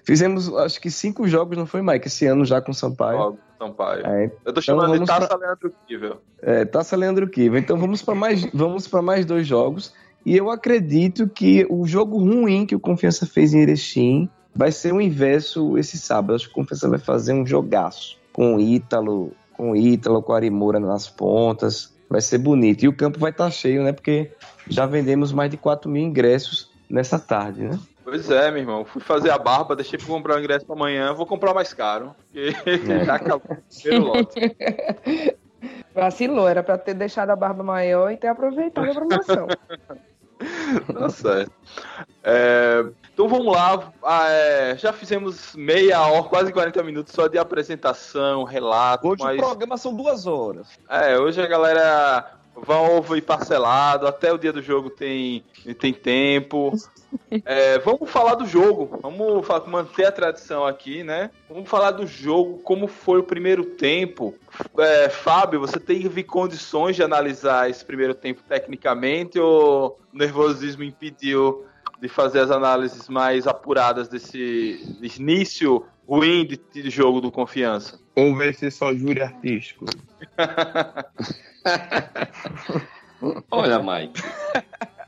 fizemos acho que cinco jogos, não foi, Mike? Esse ano já com o Sampaio. Sampaio. É, eu tô chamando então, de Taça pra... Leandro Kivel. É, Taça Leandro Kivel. Então vamos para mais, vamos para mais dois jogos. E eu acredito que o jogo ruim que o Confiança fez em Erechim vai ser o inverso esse sábado. Acho que o Confiança vai fazer um jogaço com o Ítalo, com o Ítalo, com o Arimura nas pontas. Vai ser bonito. E o campo vai estar tá cheio, né? Porque já vendemos mais de 4 mil ingressos nessa tarde, né? Pois é, meu irmão. Fui fazer a barba, deixei pra comprar o ingresso pra amanhã. Vou comprar mais caro. Porque é. já acabou o primeiro lote. Vacilou, era pra ter deixado a barba maior e ter aproveitado a promoção. tá certo. É, então vamos lá. Ah, é, já fizemos meia hora, quase 40 minutos só de apresentação, relato. Hoje mas... o programa são duas horas. É, hoje a galera vai ouvir parcelado, até o dia do jogo tem, tem tempo. É, vamos falar do jogo, vamos manter a tradição aqui, né? Vamos falar do jogo, como foi o primeiro tempo. É, Fábio, você teve condições de analisar esse primeiro tempo tecnicamente ou o nervosismo impediu de fazer as análises mais apuradas desse início ruim de, de jogo do Confiança? Ou vai ser só júri artístico? Olha, Mike,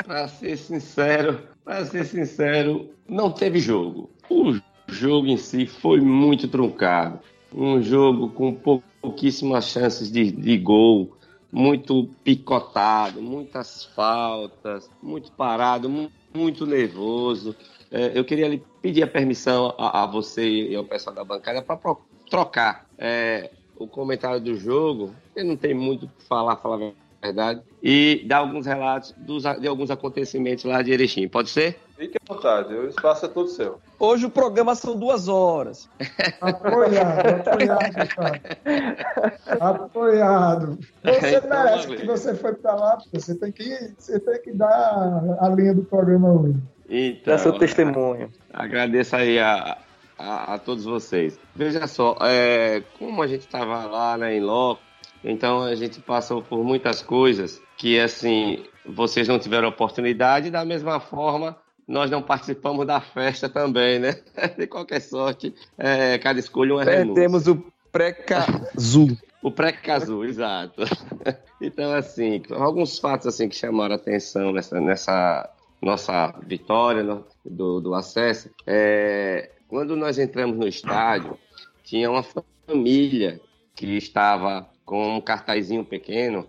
pra ser sincero, para ser sincero, não teve jogo. O jogo em si foi muito truncado. Um jogo com pouquíssimas chances de, de gol, muito picotado, muitas faltas, muito parado, muito nervoso. É, eu queria lhe pedir a permissão a, a você e ao pessoal da bancada para trocar é, o comentário do jogo. Eu não tenho muito o que falar, falar verdade, e dar alguns relatos dos, de alguns acontecimentos lá de Erechim. Pode ser? Fique à vontade, o espaço é todo seu. Hoje o programa são duas horas. Apoiado, apoiado, cara. Apoiado. Você então, merece que você foi para lá, você tem, que, você tem que dar a linha do programa hoje. Então, Dá seu testemunho. Agradeço aí a, a, a todos vocês. Veja só, é, como a gente estava lá né, em loco, então a gente passou por muitas coisas que assim vocês não tiveram oportunidade. Da mesma forma, nós não participamos da festa também, né? De qualquer sorte, é, cada escolha uma é, Temos o pré-casu. o pré-casu, exato. Então, assim, alguns fatos assim que chamaram a atenção nessa, nessa nossa vitória no, do, do acesso. É, quando nós entramos no estádio, tinha uma família que estava com um cartazinho pequeno,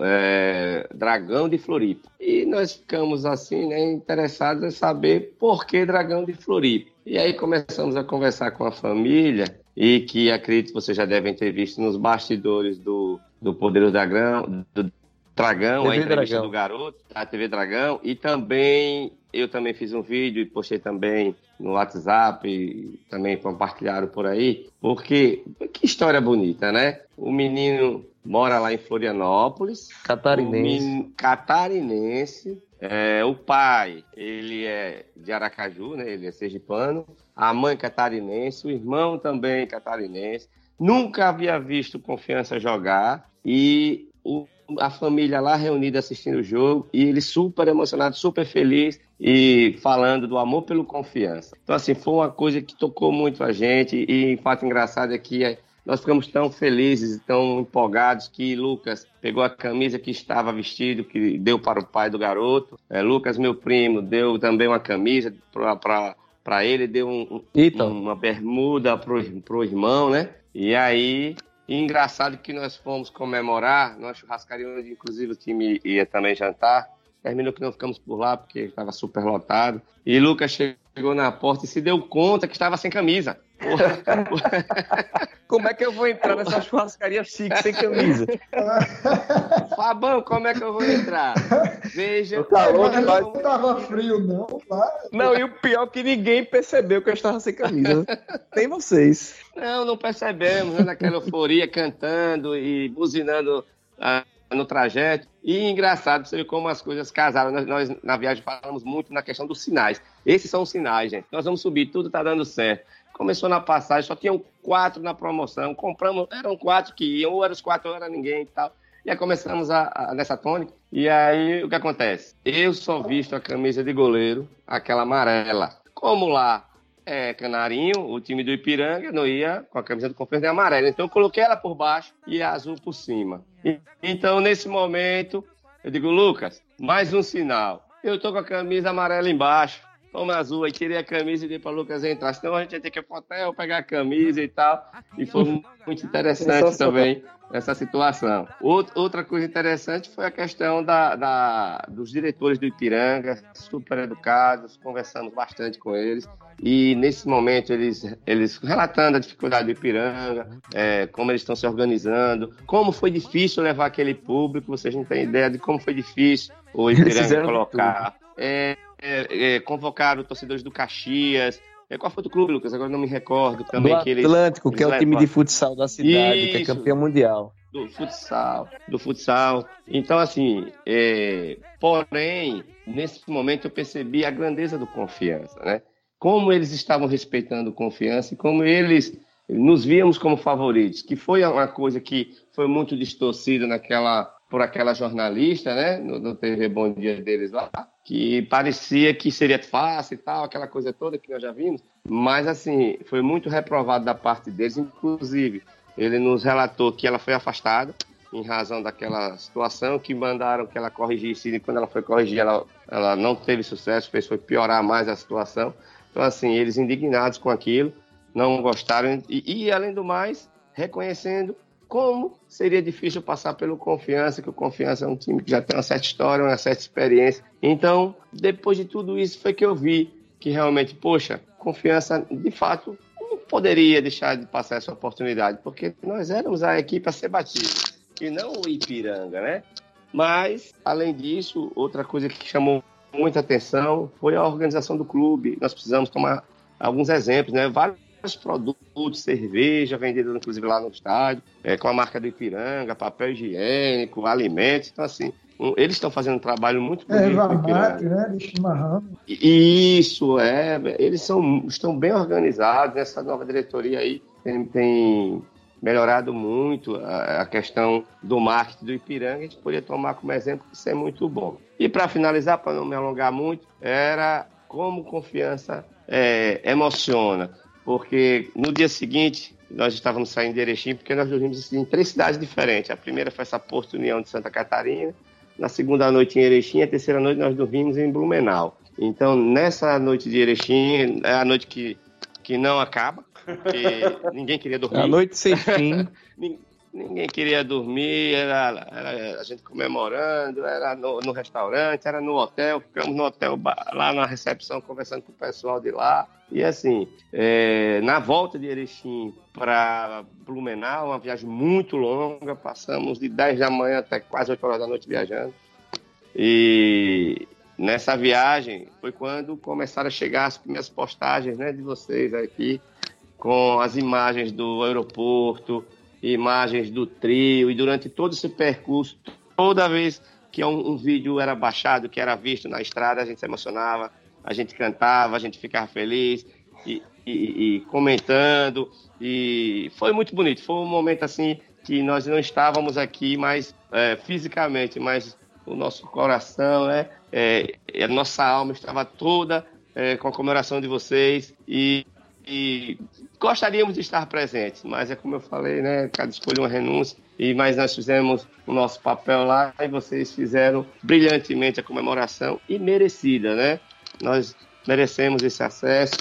é, Dragão de Floripa. E nós ficamos assim, né, interessados em saber por que Dragão de Floripa. E aí começamos a conversar com a família e que acredito que vocês já devem ter visto nos bastidores do, do Poder do Dragão, do Dragão, TV a entrevista Dragão. do garoto, a TV Dragão, e também eu também fiz um vídeo e postei também no WhatsApp, e também compartilharam por aí, porque que história bonita, né? O menino mora lá em Florianópolis. Catarinense. catarinense. É, o pai, ele é de Aracaju, né? Ele é sergipano. A mãe catarinense, o irmão também catarinense. Nunca havia visto Confiança jogar e o a família lá reunida assistindo o jogo e ele super emocionado, super feliz e falando do amor pelo confiança. Então, assim, foi uma coisa que tocou muito a gente e, o fato engraçado é que é, nós ficamos tão felizes tão empolgados que Lucas pegou a camisa que estava vestido, que deu para o pai do garoto. É, Lucas, meu primo, deu também uma camisa para ele, deu um, um, uma bermuda para o irmão, né? E aí e engraçado que nós fomos comemorar, numa churrascaria onde inclusive o time ia também jantar. Terminou que não ficamos por lá porque estava super lotado. E Lucas chegou na porta e se deu conta que estava sem camisa. como é que eu vou entrar nessa churrascaria chique sem camisa? Fabão, como é que eu vou entrar? Veja. O calor não estava frio, não. Não, e o pior é que ninguém percebeu que eu estava sem camisa. Nem vocês. Não, não percebemos, né? Naquela euforia, cantando e buzinando ah, no trajeto. E engraçado, você vê como as coisas casaram. Nós, nós, na viagem, falamos muito na questão dos sinais. Esses são os sinais, gente. Nós vamos subir, tudo está dando certo. Começou na passagem, só tinham quatro na promoção. Compramos, eram quatro que iam, ou eram os quatro, ou era ninguém e tal. Aí começamos a, a, nessa tônica. E aí o que acontece? Eu só visto a camisa de goleiro, aquela amarela. Como lá é Canarinho, o time do Ipiranga, não ia com a camisa do Confiança amarela. Então eu coloquei ela por baixo e a azul por cima. E, então nesse momento eu digo, Lucas, mais um sinal. Eu tô com a camisa amarela embaixo toma azul, aí tirei a camisa e dei para Lucas entrar. Senão a gente ia ter que ir pro hotel, pegar a camisa e tal. E foi muito interessante também essa situação. Outra coisa interessante foi a questão da, da, dos diretores do Ipiranga, super educados, conversamos bastante com eles. E nesse momento eles, eles relatando a dificuldade do Ipiranga, é, como eles estão se organizando, como foi difícil levar aquele público, vocês não têm ideia de como foi difícil o Ipiranga colocar. É, é, é, convocaram torcedores do Caxias. É, qual foi o clube, Lucas? Agora não me recordo também. Do que eles, Atlântico, eles que é o time de futsal da cidade, Isso, que é campeão mundial. Do futsal, do futsal. Então, assim, é, porém, nesse momento eu percebi a grandeza do confiança, né? Como eles estavam respeitando confiança e como eles nos víamos como favoritos, que foi uma coisa que foi muito distorcida naquela por aquela jornalista, né, no, no TV Bom Dia deles lá, que parecia que seria fácil e tal, aquela coisa toda que nós já vimos, mas assim, foi muito reprovado da parte deles, inclusive, ele nos relatou que ela foi afastada em razão daquela situação, que mandaram que ela corrigisse, e quando ela foi corrigir, ela, ela não teve sucesso, fez foi piorar mais a situação. Então, assim, eles indignados com aquilo, não gostaram, e, e além do mais, reconhecendo como seria difícil passar pelo Confiança, que o Confiança é um time que já tem uma certa história, uma certa experiência. Então, depois de tudo isso, foi que eu vi que realmente, poxa, Confiança, de fato, não poderia deixar de passar essa oportunidade, porque nós éramos a equipe a ser batida, e não o Ipiranga, né? Mas, além disso, outra coisa que chamou muita atenção foi a organização do clube. Nós precisamos tomar alguns exemplos, né? Vários produtos, cerveja vendida inclusive lá no estádio, é, com a marca do Ipiranga, papel higiênico, alimentos. Então, assim, eles estão fazendo um trabalho muito bonito. É, Vamate, né? De chimarrão. Isso, é. Eles são, estão bem organizados. Essa nova diretoria aí tem, tem melhorado muito a, a, questão do marketing do Ipiranga. A gente poderia tomar como exemplo que isso é muito bom. E para finalizar, para não me alongar muito, era como confiança é, emociona porque no dia seguinte nós estávamos saindo de Erechim, porque nós dormimos em três cidades diferentes. A primeira foi essa Porto União de Santa Catarina, na segunda noite em Erechim, a terceira noite nós dormimos em Blumenau. Então, nessa noite de Erechim, é a noite que, que não acaba, porque ninguém queria dormir. É a noite sem fim. ninguém queria dormir, era, era, a gente comemorando, era no, no, restaurante, era no hotel, ficamos no hotel lá na recepção conversando com o pessoal de lá. E assim, é, na volta de Erechim para Blumenau, uma viagem muito longa, passamos de 10 da manhã até quase 8 horas da noite viajando. E nessa viagem foi quando começaram a chegar as primeiras postagens né, de vocês aqui, com as imagens do aeroporto, imagens do trio, e durante todo esse percurso, toda vez que um, um, vídeo era baixado, que era visto na estrada, a gente se emocionava, a gente cantava, a gente ficava feliz e, e, e comentando, e foi muito bonito. Foi um momento assim que nós não estávamos aqui mais é, fisicamente, mas o nosso coração, né, é, a nossa alma estava toda é, com a comemoração de vocês e e gostaríamos de estar presentes, mas é como eu falei, né? Cada escolha uma renúncia. E mas nós fizemos o nosso papel lá e vocês fizeram brilhantemente a comemoração e merecida, né? Nós merecemos esse acesso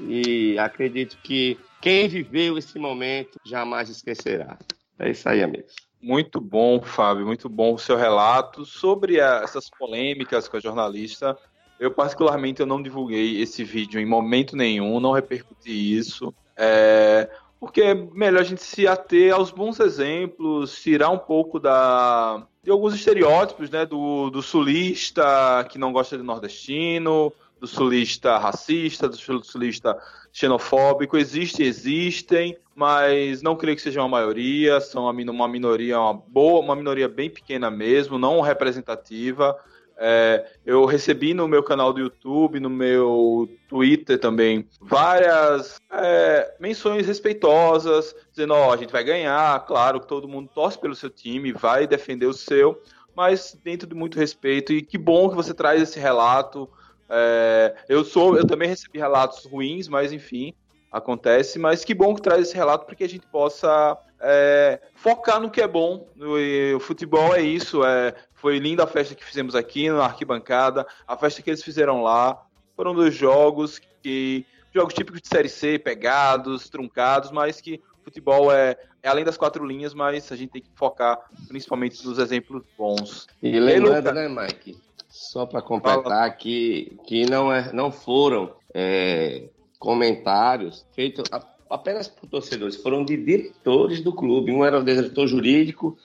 e acredito que quem viveu esse momento jamais esquecerá. É isso aí, amigos. Muito bom, Fábio, muito bom o seu relato sobre a, essas polêmicas com a jornalista. Eu, particularmente, eu não divulguei esse vídeo em momento nenhum, não repercuti isso. É, porque é melhor a gente se ater aos bons exemplos, tirar um pouco da, de alguns estereótipos, né? Do, do sulista que não gosta de nordestino, do sulista racista, do sulista xenofóbico. Existem, existem, mas não creio que seja uma maioria, são uma minoria, uma boa, uma minoria bem pequena mesmo, não representativa. É, eu recebi no meu canal do YouTube, no meu Twitter também, várias é, menções respeitosas, dizendo: ó, oh, a gente vai ganhar, claro que todo mundo torce pelo seu time, vai defender o seu, mas dentro de muito respeito. E que bom que você traz esse relato. É, eu sou, eu também recebi relatos ruins, mas enfim, acontece. Mas que bom que traz esse relato para que a gente possa é, focar no que é bom. O, futebol é isso. É, foi linda a festa que fizemos aqui na arquibancada, a festa que eles fizeram lá. Foram dois jogos que jogos típicos de série C, pegados, truncados, mas que futebol é, é além das quatro linhas, mas a gente tem que focar principalmente nos exemplos bons. E lembrando, né, Mike? Só para completar que, que não, é, não foram é, comentários feitos apenas por torcedores, foram de diretores do clube. Um era o diretor jurídico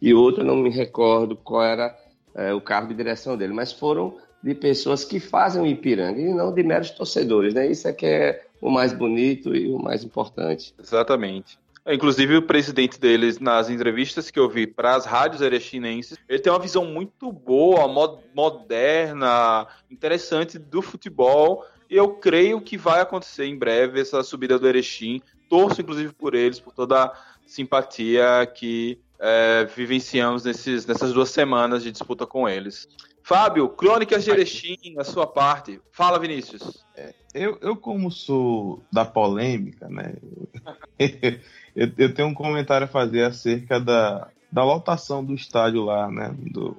e outro, não me recordo qual era é, o cargo de direção dele, mas foram de pessoas que fazem o Ipiranga e não de meros torcedores, né? Isso é que é o mais bonito e o mais importante. Exatamente. Inclusive, o presidente deles, nas entrevistas que eu vi para as rádios erechinenses, ele tem uma visão muito boa, moderna, interessante do futebol. Eu creio que vai acontecer em breve essa subida do Erechim. Torço, inclusive, por eles, por toda a simpatia que é, vivenciamos nesses, nessas duas semanas de disputa com eles. Fábio, Crônicas de Erechim, a sua parte. Fala, Vinícius. É, eu, eu, como sou da polêmica, né? eu, eu, tenho um comentário a fazer acerca da, da lotação do estádio lá, né? Do,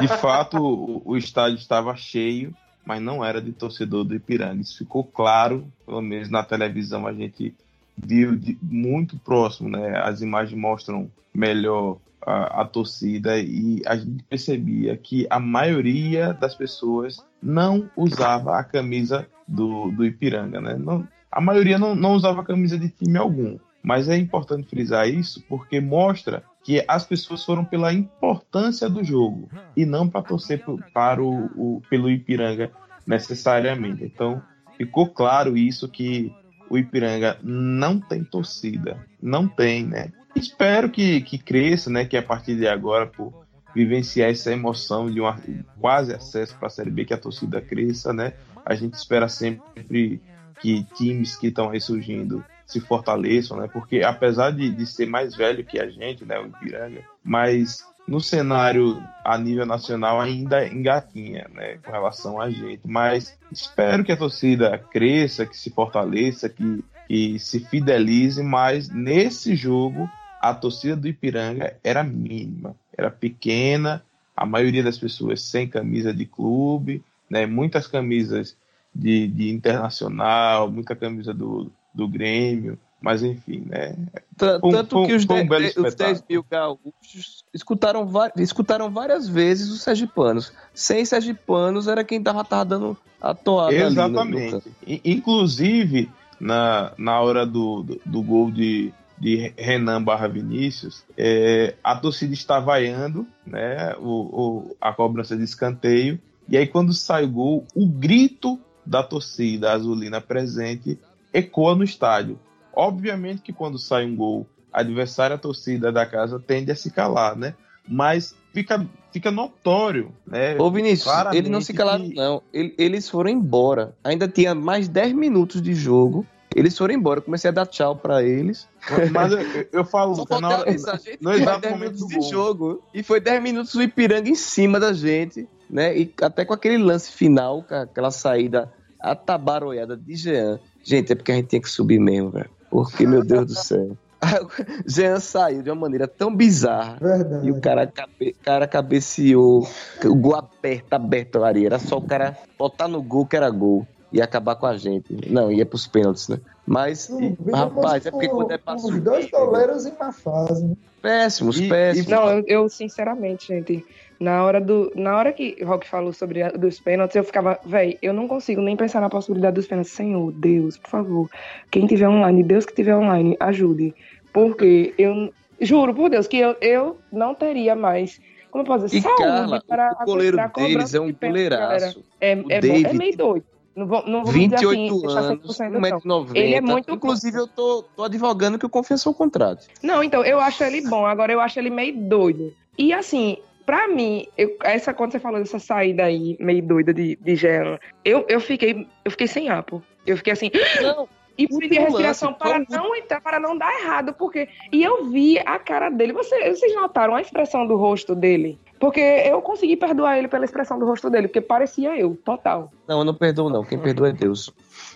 de fato, o, o estádio estava cheio, mas não era de torcedor do Ipiranga. Isso ficou claro, pelo menos na televisão a gente viu de, muito próximo, né? As imagens mostram melhor a, a, torcida e a gente percebia que a maioria das pessoas não usava a camisa do, do Ipiranga, né? Não, a maioria não, não usava camisa de time algum. Mas é importante frisar isso porque mostra que as pessoas foram pela importância do jogo e não para torcer para o, o, pelo Ipiranga necessariamente. Então ficou claro isso que o Ipiranga não tem torcida, não tem, né? Espero que, que cresça, né? Que a partir de agora, por vivenciar essa emoção de um quase acesso para a Série B, que a torcida cresça, né? A gente espera sempre que times que estão ressurgindo se fortaleçam, né? Porque apesar de, de ser mais velho que a gente, né? O Ipiranga, mas no cenário a nível nacional ainda engatinha, né, com relação a gente. Mas espero que a torcida cresça, que se fortaleça, que, que se fidelize, mas nesse jogo a torcida do Ipiranga era mínima, era pequena, a maioria das pessoas sem camisa de clube, né, muitas camisas de, de internacional, muita camisa do, do Grêmio, mas enfim, né? Tanto que os, um 10, os 10 mil gaúchos escutaram, escutaram várias vezes os sergipanos. Sem sergipanos era quem tava, tava dando a toada Exatamente. Ali no, Inclusive, na, na hora do, do, do gol de, de Renan barra Vinícius, é, a torcida está vaiando né, o, o, a cobrança de escanteio. E aí, quando sai o gol, o grito da torcida azulina presente ecoa no estádio. Obviamente que quando sai um gol, a adversária, a torcida da casa tende a se calar, né? Mas fica, fica notório, né? Ô Vinícius, eles não se calaram, que... não. Eles foram embora. Ainda tinha mais 10 minutos de jogo. Eles foram embora, comecei a dar tchau para eles. Mas eu, eu falo, Só na hora, isso, no exato momento jogo. E foi 10 minutos o Ipiranga em cima da gente, né? E até com aquele lance final, com aquela saída atabaroiada de Jean. Gente, é porque a gente tinha que subir mesmo, velho. Porque, meu Deus do céu. Jean saiu de uma maneira tão bizarra. Verdade. E o cara, cabe, cara cabeceou. O gol aperto, aberto ali. Era só o cara botar no gol que era gol. E acabar com a gente. Não, ia pros pênaltis, né? Mas, e, rapaz, é porque quando é pra Os dois goleiros em má fase. Né? Péssimos, e, péssimos. Não, eu, eu, sinceramente, gente, na hora do. Na hora que Rock falou sobre a, dos pênaltis, eu ficava, velho, eu não consigo nem pensar na possibilidade dos pênaltis. Senhor, Deus, por favor. Quem tiver online, Deus que tiver online, ajude. Porque eu juro por Deus que eu, eu não teria mais. Como eu posso dizer? E saúde Carla, para o goleiro deles é um goleiraço. É, é, David, é meio doido. Não vou, não vou 28 dizer assim, anos, 1,90m. Ele é muito Inclusive, eu tô, tô advogando que eu confesso o contrato. Não, então, eu acho ele bom. Agora, eu acho ele meio doido. E assim, pra mim, eu, essa quando você falou dessa saída aí, meio doida de, de Jean, eu, eu fiquei, eu fiquei sem ar, pô. Eu fiquei assim. Não, E pedi último respiração lance, para não entrar, para não dar errado, porque. E eu vi a cara dele. Você, vocês notaram a expressão do rosto dele? Porque eu consegui perdoar ele pela expressão do rosto dele, porque parecia eu, total. Não, eu não perdoo, não. Quem perdoa é Deus.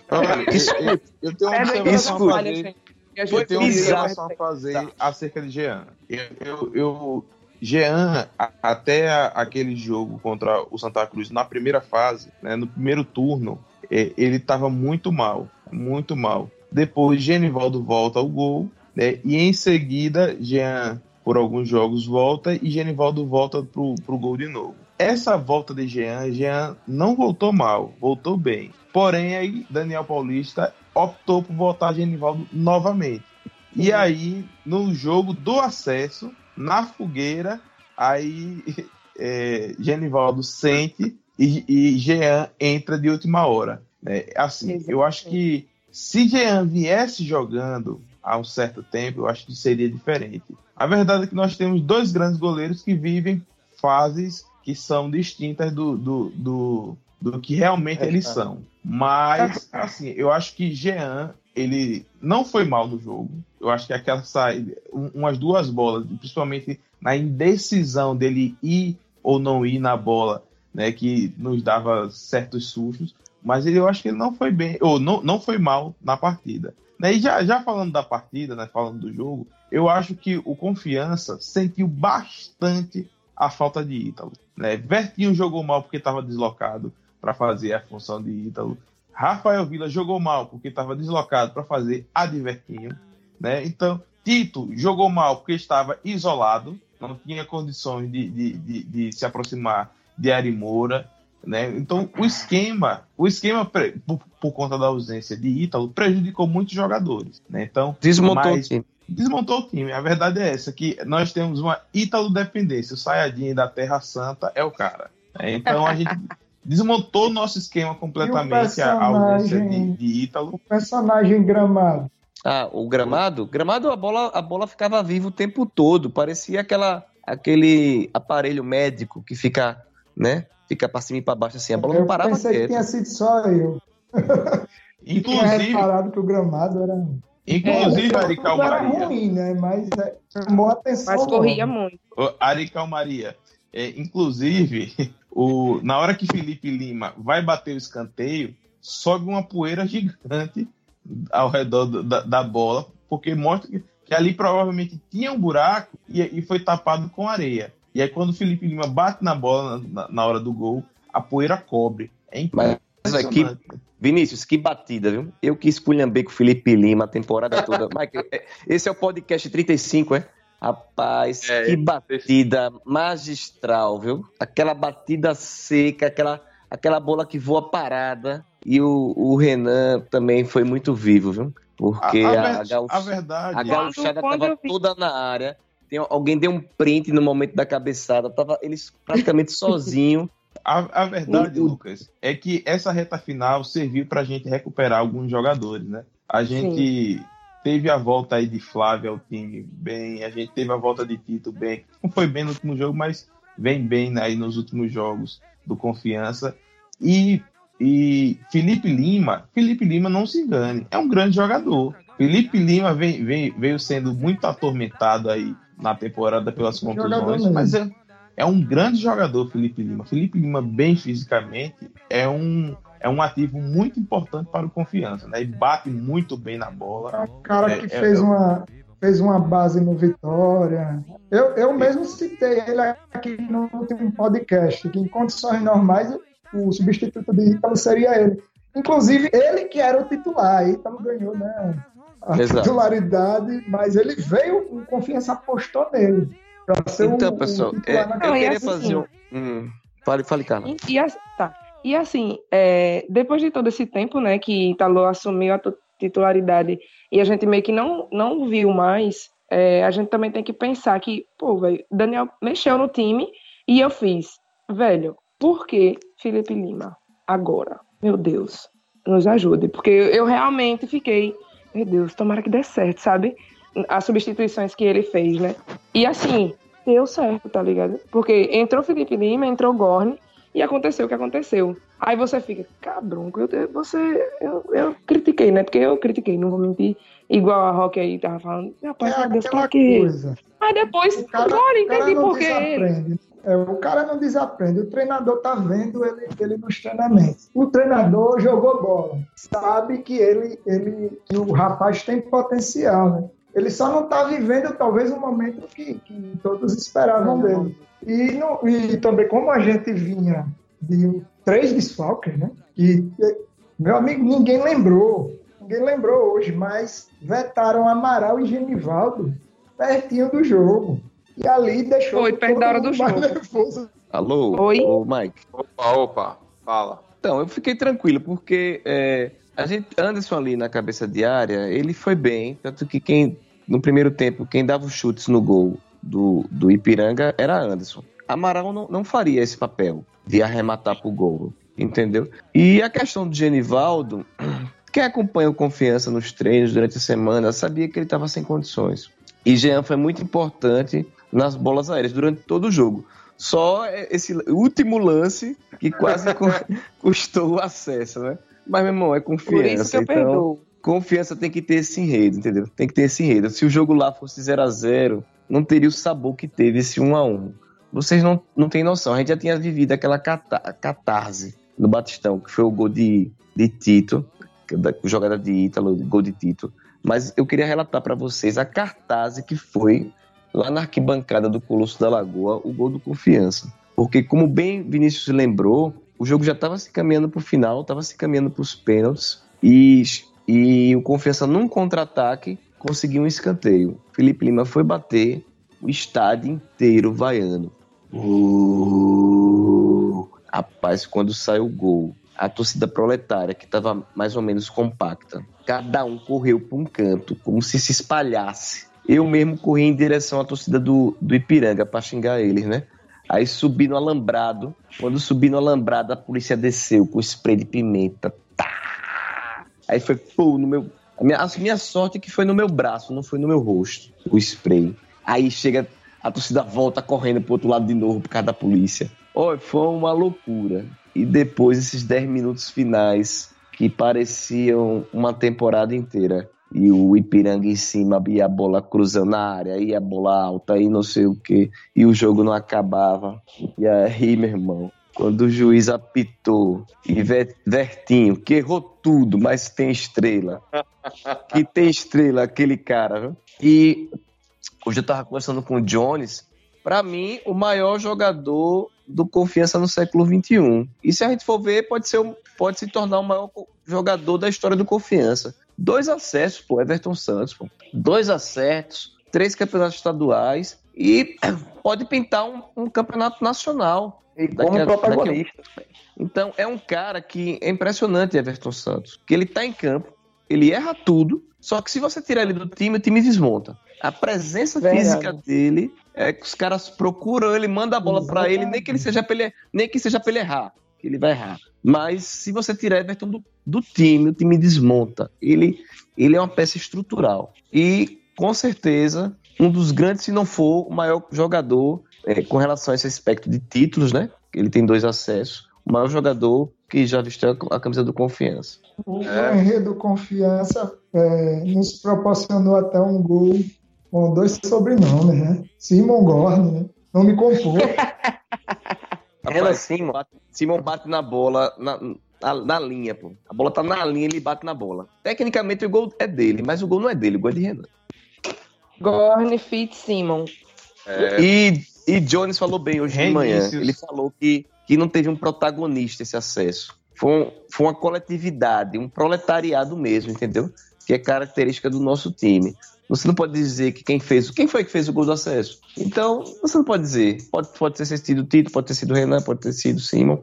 Olha, Isso- eu, eu tenho uma É, observação a fazer. a Eu tenho uma observação a fazer acerca de Jean. Eu, eu, eu- Jean, até aquele jogo contra o Santa Cruz, na primeira fase, né, no primeiro turno, é, ele estava muito mal, muito mal. Depois, Genivaldo volta ao gol, né, e em seguida, Jean, por alguns jogos, volta e Genivaldo volta pro, pro gol de novo. Essa volta de Jean, Jean não voltou mal, voltou bem. Porém, aí Daniel Paulista optou por votar Genivaldo novamente. E aí, no jogo do acesso, na fogueira, aí é, Genivaldo sente e, e Jean entra de última hora. né? assim, Exatamente. eu acho que se Jean viesse jogando há um certo tempo, eu acho que seria diferente. A verdade é que nós temos dois grandes goleiros que vivem fases que são distintas do, do, do, do que realmente É, eles tá. são. Mas, assim, eu acho que Jean, ele não foi mal no jogo. Eu acho que aquela saída, um- umas duas bolas, principalmente na indecisão dele ir ou não ir na bola, né, que nos dava certos sustos. Mas ele, eu acho que ele não foi bem, ou não, não foi mal na partida. Né, e já, já falando da partida, né, falando do jogo, eu acho que o Confiança sentiu bastante a falta de Ítalo. Né? Vertinho jogou mal porque estava deslocado para fazer a função de Ítalo. Rafael Vila jogou mal porque estava deslocado para fazer a de Vertinho. Né? Então, Tito jogou mal porque estava isolado, não tinha condições de, de, de, de se aproximar de Ari Moura. Né? Então, o esquema, o esquema por, por conta da ausência de Ítalo, prejudicou muitos jogadores. Né? Então, Desmontou Mas- o time. desmontou o time. A verdade é essa, que nós temos uma Ítalo dependência. O Sayajin da Terra Santa é o cara. É, então a gente desmontou o nosso esquema completamente, a ausência de, de Ítalo. O personagem gramado. Ah, o gramado? Gramado, a bola, a bola ficava viva o tempo todo. Parecia aquela, aquele aparelho médico que fica, né? Fica pra cima e pra baixo assim. A bola não eu parava pensei que quieto. tinha sido só eu. Tinha Inclusive, reparado que o gramado era. inclusive Ari Não era Calmaria. ruim, né? Mas é, chamou atenção. Mas corria muito. Ari Calmaria. É, inclusive, o, na hora que Felipe Lima vai bater o escanteio, sobe uma poeira gigante ao redor do- da, da bola, porque mostra que, que ali provavelmente tinha um buraco e, e foi tapado com areia. E aí, quando o Felipe Lima bate na bola na, na hora do gol, a poeira cobre. É Mas aqui, Vinícius, que batida, viu? Eu que esculhambei com o Felipe Lima a temporada toda. Michael, é- esse é o podcast 35, é? Rapaz, É, que batida magistral, viu? Aquela batida seca, aquela, aquela bola que voa parada. E o, o Renan também foi muito vivo, viu? Porque a, a, a, a, gaúcha- a verdade. a gauchada quando tava eu vi- toda na área. Tem, alguém deu um print no momento da cabeçada. Tava eles praticamente sozinho. A, a verdade, O- Lucas, é que essa reta final serviu pra gente recuperar alguns jogadores, né? A gente teve a volta aí de Flávio ao time bem, a gente teve a volta de Tito bem. Não foi bem no último jogo, mas vem bem né, aí nos últimos jogos do Confiança. E, e Felipe Lima, Felipe Lima não se engane, é um grande jogador. Felipe Lima vem, vem- veio sendo muito atormentado aí na temporada pelas contusões, mas é, é um grande jogador, Felipe Lima. Felipe Lima, bem fisicamente, é um, é um ativo muito importante para o confiança. Né? Ele bate muito bem na É bola. um cara É, que é- fez, é- uma, fez uma base no Vitória. Eu, eu mesmo citei ele aqui no último podcast, que em condições normais o substituto de Ítalo seria ele. Inclusive, ele que era o titular. Ítalo ganhou né, a Exato. titularidade, mas ele veio, o Confiança apostou nele. Pra ser o- Então, o pessoal, é, titular na eu e queria assim, fazer um. Hum, fale, fale, Carla. E, e tá. E assim, é, depois de todo esse tempo, né, que Italo assumiu a tu- titularidade e a gente meio que não, não viu mais, é, a gente também tem que pensar que, pô, velho, Daniel mexeu no time e eu fiz, velho, por que Felipe Lima agora? Meu Deus, nos ajude, porque eu realmente fiquei, meu Deus, tomara que dê certo, sabe? As substituições que ele fez, né? E assim, deu certo, tá ligado? Porque entrou Felipe Lima, entrou Gorne e aconteceu o que aconteceu. Aí você fica, cabrão, eu, você, eu, eu critiquei, né? Porque eu critiquei, não vou mentir. Igual a Rock aí tava falando, rapaz, É Deus, pra quê? coisa. Aí depois, O cara, agora entendi por quê. É, o cara não desaprende. O treinador tá vendo ele, ele nos treinamentos. O treinador jogou bola. Sabe que ele, ele que o rapaz tem potencial, né? Ele só não tá vivendo talvez o momento que, que todos esperavam dele. E, não- e também como a gente vinha de três desfalques, né? E, e, meu amigo, ninguém lembrou. Ninguém lembrou hoje, mas vetaram Amaral e Genivaldo pertinho do jogo. E ali deixou Foi, perto da hora do jogo. nervoso. Alô? Oi? Ô, Mike. Opa, opa, fala. Então, eu fiquei tranquilo, porque é, a gente, Anderson ali na cabeça de área, ele foi bem, tanto que quem, no primeiro tempo, quem dava os chutes no gol do, do Ipiranga era Anderson. Amaral não, não faria esse papel de arrematar pro gol, entendeu? E a questão do Genivaldo, quem acompanha o Confiança nos treinos durante a semana sabia que ele estava sem condições. E Jean foi muito importante nas bolas aéreas durante todo o jogo. Só esse último lance que quase cu- custou o acesso, né? Mas, meu irmão, é Por isso confiança. que eu então, perdoo. confiança tem que ter esse enredo, entendeu? Tem que ter esse enredo. Se o jogo lá fosse 0 a 0 não teria o sabor que teve esse 1 a 1 Vocês não, não têm noção. A gente já tinha vivido aquela cata- catarse no Batistão, que foi o gol de, de Tito, da jogada de Ítalo, gol de Tito. Mas eu queria relatar para vocês a cartaz que foi lá na arquibancada do Colosso da Lagoa, o gol do Confiança. Porque, como bem Vinícius lembrou, o jogo já estava se caminhando para o final, estava se caminhando para os pênaltis, e, e o Confiança, num contra-ataque, conseguiu um escanteio. Felipe Lima foi bater o estádio inteiro vaiando. Uh, rapaz, quando saiu o gol, a torcida proletária, que estava mais ou menos compacta, cada um correu para um canto, como se se espalhasse. Eu mesmo corri em direção à torcida do, do Ipiranga para xingar eles, né? Aí subi no alambrado. Quando subi no alambrado, a polícia desceu com spray de pimenta. Tá! Aí foi, pô, no meu. A minha, a minha sorte é que foi no meu braço, não foi no meu rosto, o spray. Aí chega, a torcida volta correndo pro outro lado de novo por causa da polícia. Olha, foi uma loucura. E depois, esses 10 minutos finais, que pareciam uma temporada inteira. E o Ipiranga em cima, e a bola cruzando na área, e a bola alta, e não sei o que. E o jogo não acabava. E aí, meu irmão, quando o juiz apitou, e Ver- Vertinho, que errou tudo, mas tem estrela. que tem estrela, aquele cara, viu? E hoje eu tava conversando com o Jones, para mim, o maior jogador do Confiança no século XXI. E se a gente for ver, pode, ser, pode se tornar o maior jogador da história do Confiança. Dois acessos, pô, Everton Santos, pô. Dois acertos, três campeonatos estaduais e pode pintar um, um campeonato nacional. E Daqui como a- protagonista. Então, é um cara que é impressionante, Everton Santos. Que ele tá em campo, ele erra tudo, só que se você tirar ele do time, o time desmonta. A presença Verdade. física dele é que os caras procuram ele, manda a bola pra ele, nem que ele seja pra ele, nem que seja pra ele errar, que ele vai errar. Mas se você tirar Everton do, do time, o time desmonta. Ele, ele é uma peça estrutural. E, com certeza, um dos grandes, se não for o maior jogador é, com relação a esse aspecto de títulos, né? Ele tem dois acessos. O maior jogador que já vestiu a a camisa do Confiança. O É. enredo Confiança é, nos proporcionou até um gol com dois sobrenomes, né? Simon Gorne, né? Nome composto. Renan Simon. bate, Simon bate na bola na, na, na linha, pô. A bola tá na linha, ele bate na bola. Tecnicamente o gol é dele, mas o gol não é dele, o gol é de Renan. Gorne Fitzsimon. É, E, e Jones falou bem hoje de manhã. Renícios. Ele falou que, que não teve um protagonista esse acesso. Foi, um- foi uma coletividade, um proletariado mesmo, entendeu? Que é característica do nosso time. Você não pode dizer que quem fez. Quem foi que fez o gol do acesso? Então, você não pode dizer. Pode, pode ter sido o Tito, pode ter sido o Renan, pode ter sido o Simon.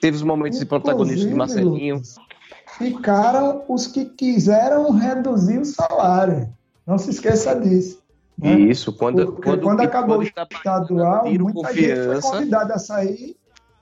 Teve os momentos de protagonismo de Marcelinho. Ficaram os que quiseram reduzir o salário. Não se esqueça disso. né? Isso, quando, Porque quando, quando acabou o está estadual, muita gente foi confiança. convidada a sair.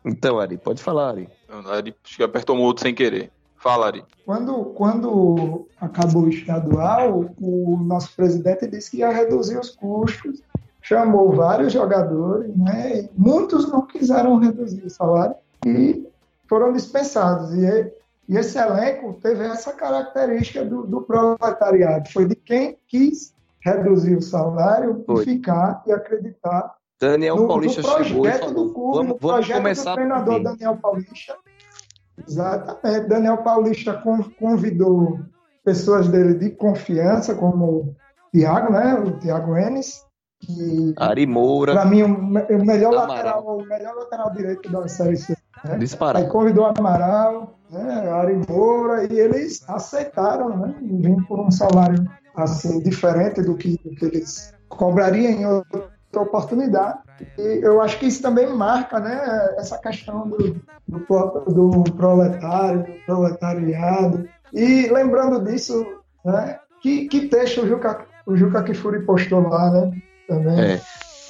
Então, Ari, pode falar, Ari. Ari, acho que apertou o mudo sem querer. Fala, Ari. Quando, quando acabou o estadual, o nosso presidente disse que ia reduzir os custos chamou vários jogadores, né? Muitos não quiseram reduzir o salário e foram dispensados. E, e esse elenco teve essa característica do, do proletariado, foi de quem quis reduzir o salário foi. e ficar e acreditar Daniel no, Paulista no projeto chegou falou, do clube, vamos, vamos projeto começar do treinador Daniel Paulista. Exatamente. Daniel Paulista convidou pessoas dele de confiança, como o Thiago, né? O Thiago Enes. Que, Ari Moura. Para mim, o, melhor lateral, o melhor lateral direito da Série C. Né? Disparado. Aí convidou Amaral, né? Ari Moura, e eles aceitaram, né? Vim por um salário assim, diferente do que, do que eles cobrariam em outra oportunidade. E eu acho que isso também marca né, essa questão do, do, do proletário, do proletariado. E lembrando disso, né, que, que texto o Juca, o Juca Kifuri postou lá, né? Também. É.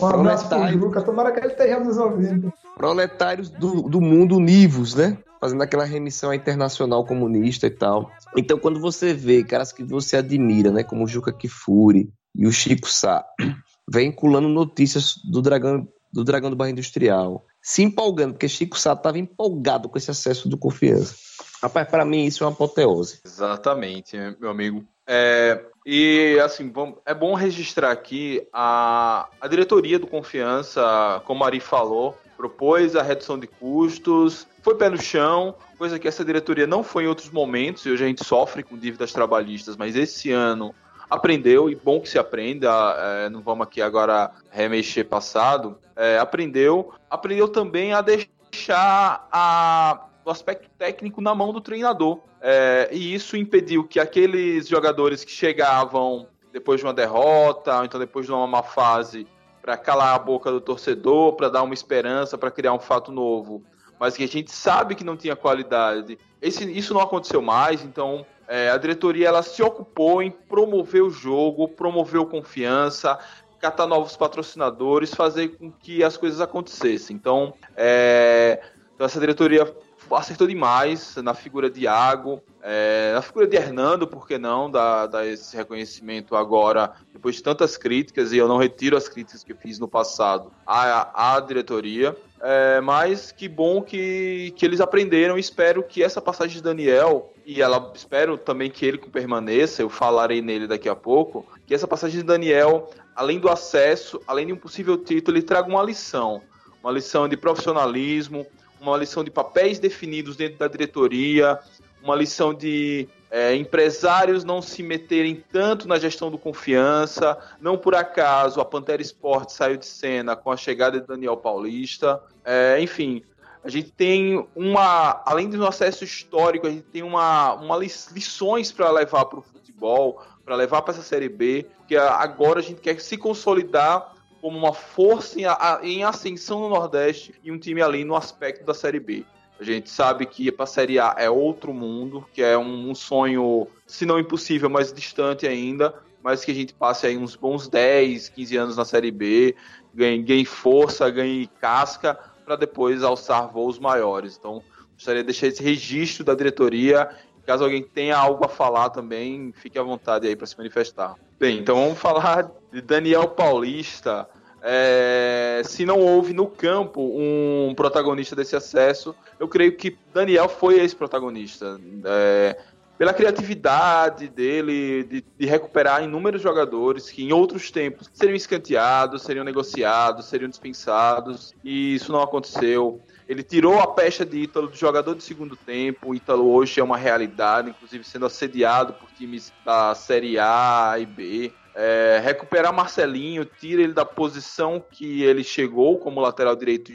Um abraço pro Juca, tomara que ele esteja nos ouvindo. Proletários do, do mundo univos, né? Fazendo aquela remissão à internacional comunista e tal. Então, quando você vê caras que você admira, né? Como o Juca Kifuri e o Chico Sá, vinculando notícias do Dragão do Dragão do Barra Industrial, se empolgando, porque Chico Sá estava empolgado com esse acesso do confiança. Rapaz, para mim isso é uma apoteose. Exatamente, meu amigo. É, e assim, é bom registrar aqui a, a diretoria do Confiança, como a Ari falou, propôs a redução de custos, foi pé no chão, coisa que essa diretoria não foi em outros momentos, e hoje a gente sofre com dívidas trabalhistas, mas esse ano aprendeu, e bom que se aprenda, é, não vamos aqui agora remexer passado, é, aprendeu, aprendeu também a deixar a, o aspecto técnico na mão do treinador. É, e isso impediu que aqueles jogadores que chegavam depois de uma derrota, ou então depois de uma má fase, para calar a boca do torcedor, para dar uma esperança, para criar um fato novo, mas que a gente sabe que não tinha qualidade. Esse, isso não aconteceu mais, então é, a diretoria ela se ocupou em promover o jogo, promover confiança, catar novos patrocinadores, fazer com que as coisas acontecessem. Então, é, então essa diretoria acertou demais na figura de Iago, é, na figura de Hernando, por que não, dar, dar esse reconhecimento agora, depois de tantas críticas, e eu não retiro as críticas que fiz no passado à, à diretoria. É, mas que bom que, que eles aprenderam. Espero que essa passagem de Daniel, e ela espero também que ele permaneça, eu falarei nele daqui a pouco, que essa passagem de Daniel, além do acesso, além de um possível título, ele traga uma lição. Uma lição de profissionalismo, uma lição de papéis definidos dentro da diretoria, uma lição de é, empresários não se meterem tanto na gestão do confiança. Não por acaso a Pantera Esporte saiu de cena com a chegada de Daniel Paulista. É, enfim, a gente tem uma, além do acesso histórico, a gente tem uma, uma lições para levar para o futebol, para levar para essa Série B, que agora a gente quer se consolidar como uma força em, ascensão no Nordeste e um time ali no aspecto da Série B. A gente sabe que para a Série A é outro mundo, que é um, sonho, se não impossível, mas distante ainda, mas que a gente passe aí uns bons 10, 15 anos na Série B, ganhe, ganhe força, ganhe casca, para depois alçar voos maiores. Então, gostaria de deixar esse registro da diretoria. Caso alguém tenha algo a falar também, fique à vontade aí para se manifestar. Bem, então vamos falar de Daniel Paulista. É, se não houve no campo um protagonista desse acesso, eu creio que Daniel foi esse protagonista. É, pela criatividade dele de, de, recuperar inúmeros jogadores que em outros tempos seriam escanteados, seriam negociados, seriam dispensados, e isso não aconteceu. Ele tirou a pecha de Ítalo do jogador de segundo tempo. O Ítalo hoje é uma realidade, inclusive sendo assediado por times da Série A e B. É, recuperar Marcelinho, tira ele da posição que ele chegou como lateral direito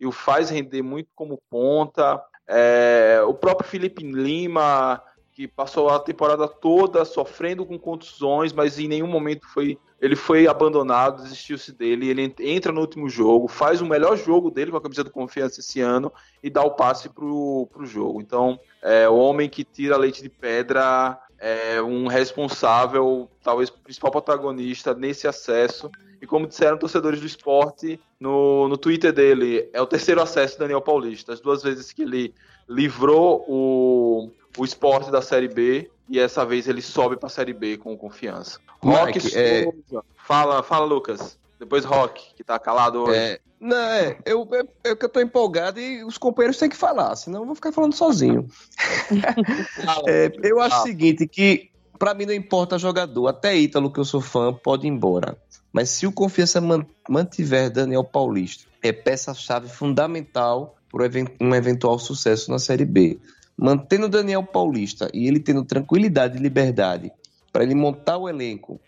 e, o faz render muito como ponta. É, o próprio Felipe Lima, que passou a temporada toda sofrendo com contusões, mas em nenhum momento foi ele foi abandonado, desistiu-se dele, ele entra no último jogo, faz o melhor jogo dele com a camisa do Confiança esse ano e dá o passe pro, pro jogo. Então, é o homem que tira leite de pedra, é um responsável, talvez o principal protagonista nesse acesso. E como disseram torcedores do esporte no, no Twitter dele, é o terceiro acesso do Daniel Paulista. As duas vezes que ele livrou o, o esporte da Série B e essa vez ele sobe para a Série B com confiança. Rock é... Fala, fala, Lucas. Depois Rock, que tá calado hoje. É, não, é, eu, eu, eu que eu tô empolgado e os companheiros têm que falar, senão eu vou ficar falando sozinho. É, eu acho o seguinte, que pra mim não importa jogador, até Ítalo, que eu sou fã, pode ir embora. Mas se o Confiança man- mantiver Daniel Paulista, é peça-chave fundamental para um eventual sucesso na Série B. Mantendo Daniel Paulista e ele tendo tranquilidade e liberdade para ele montar o elenco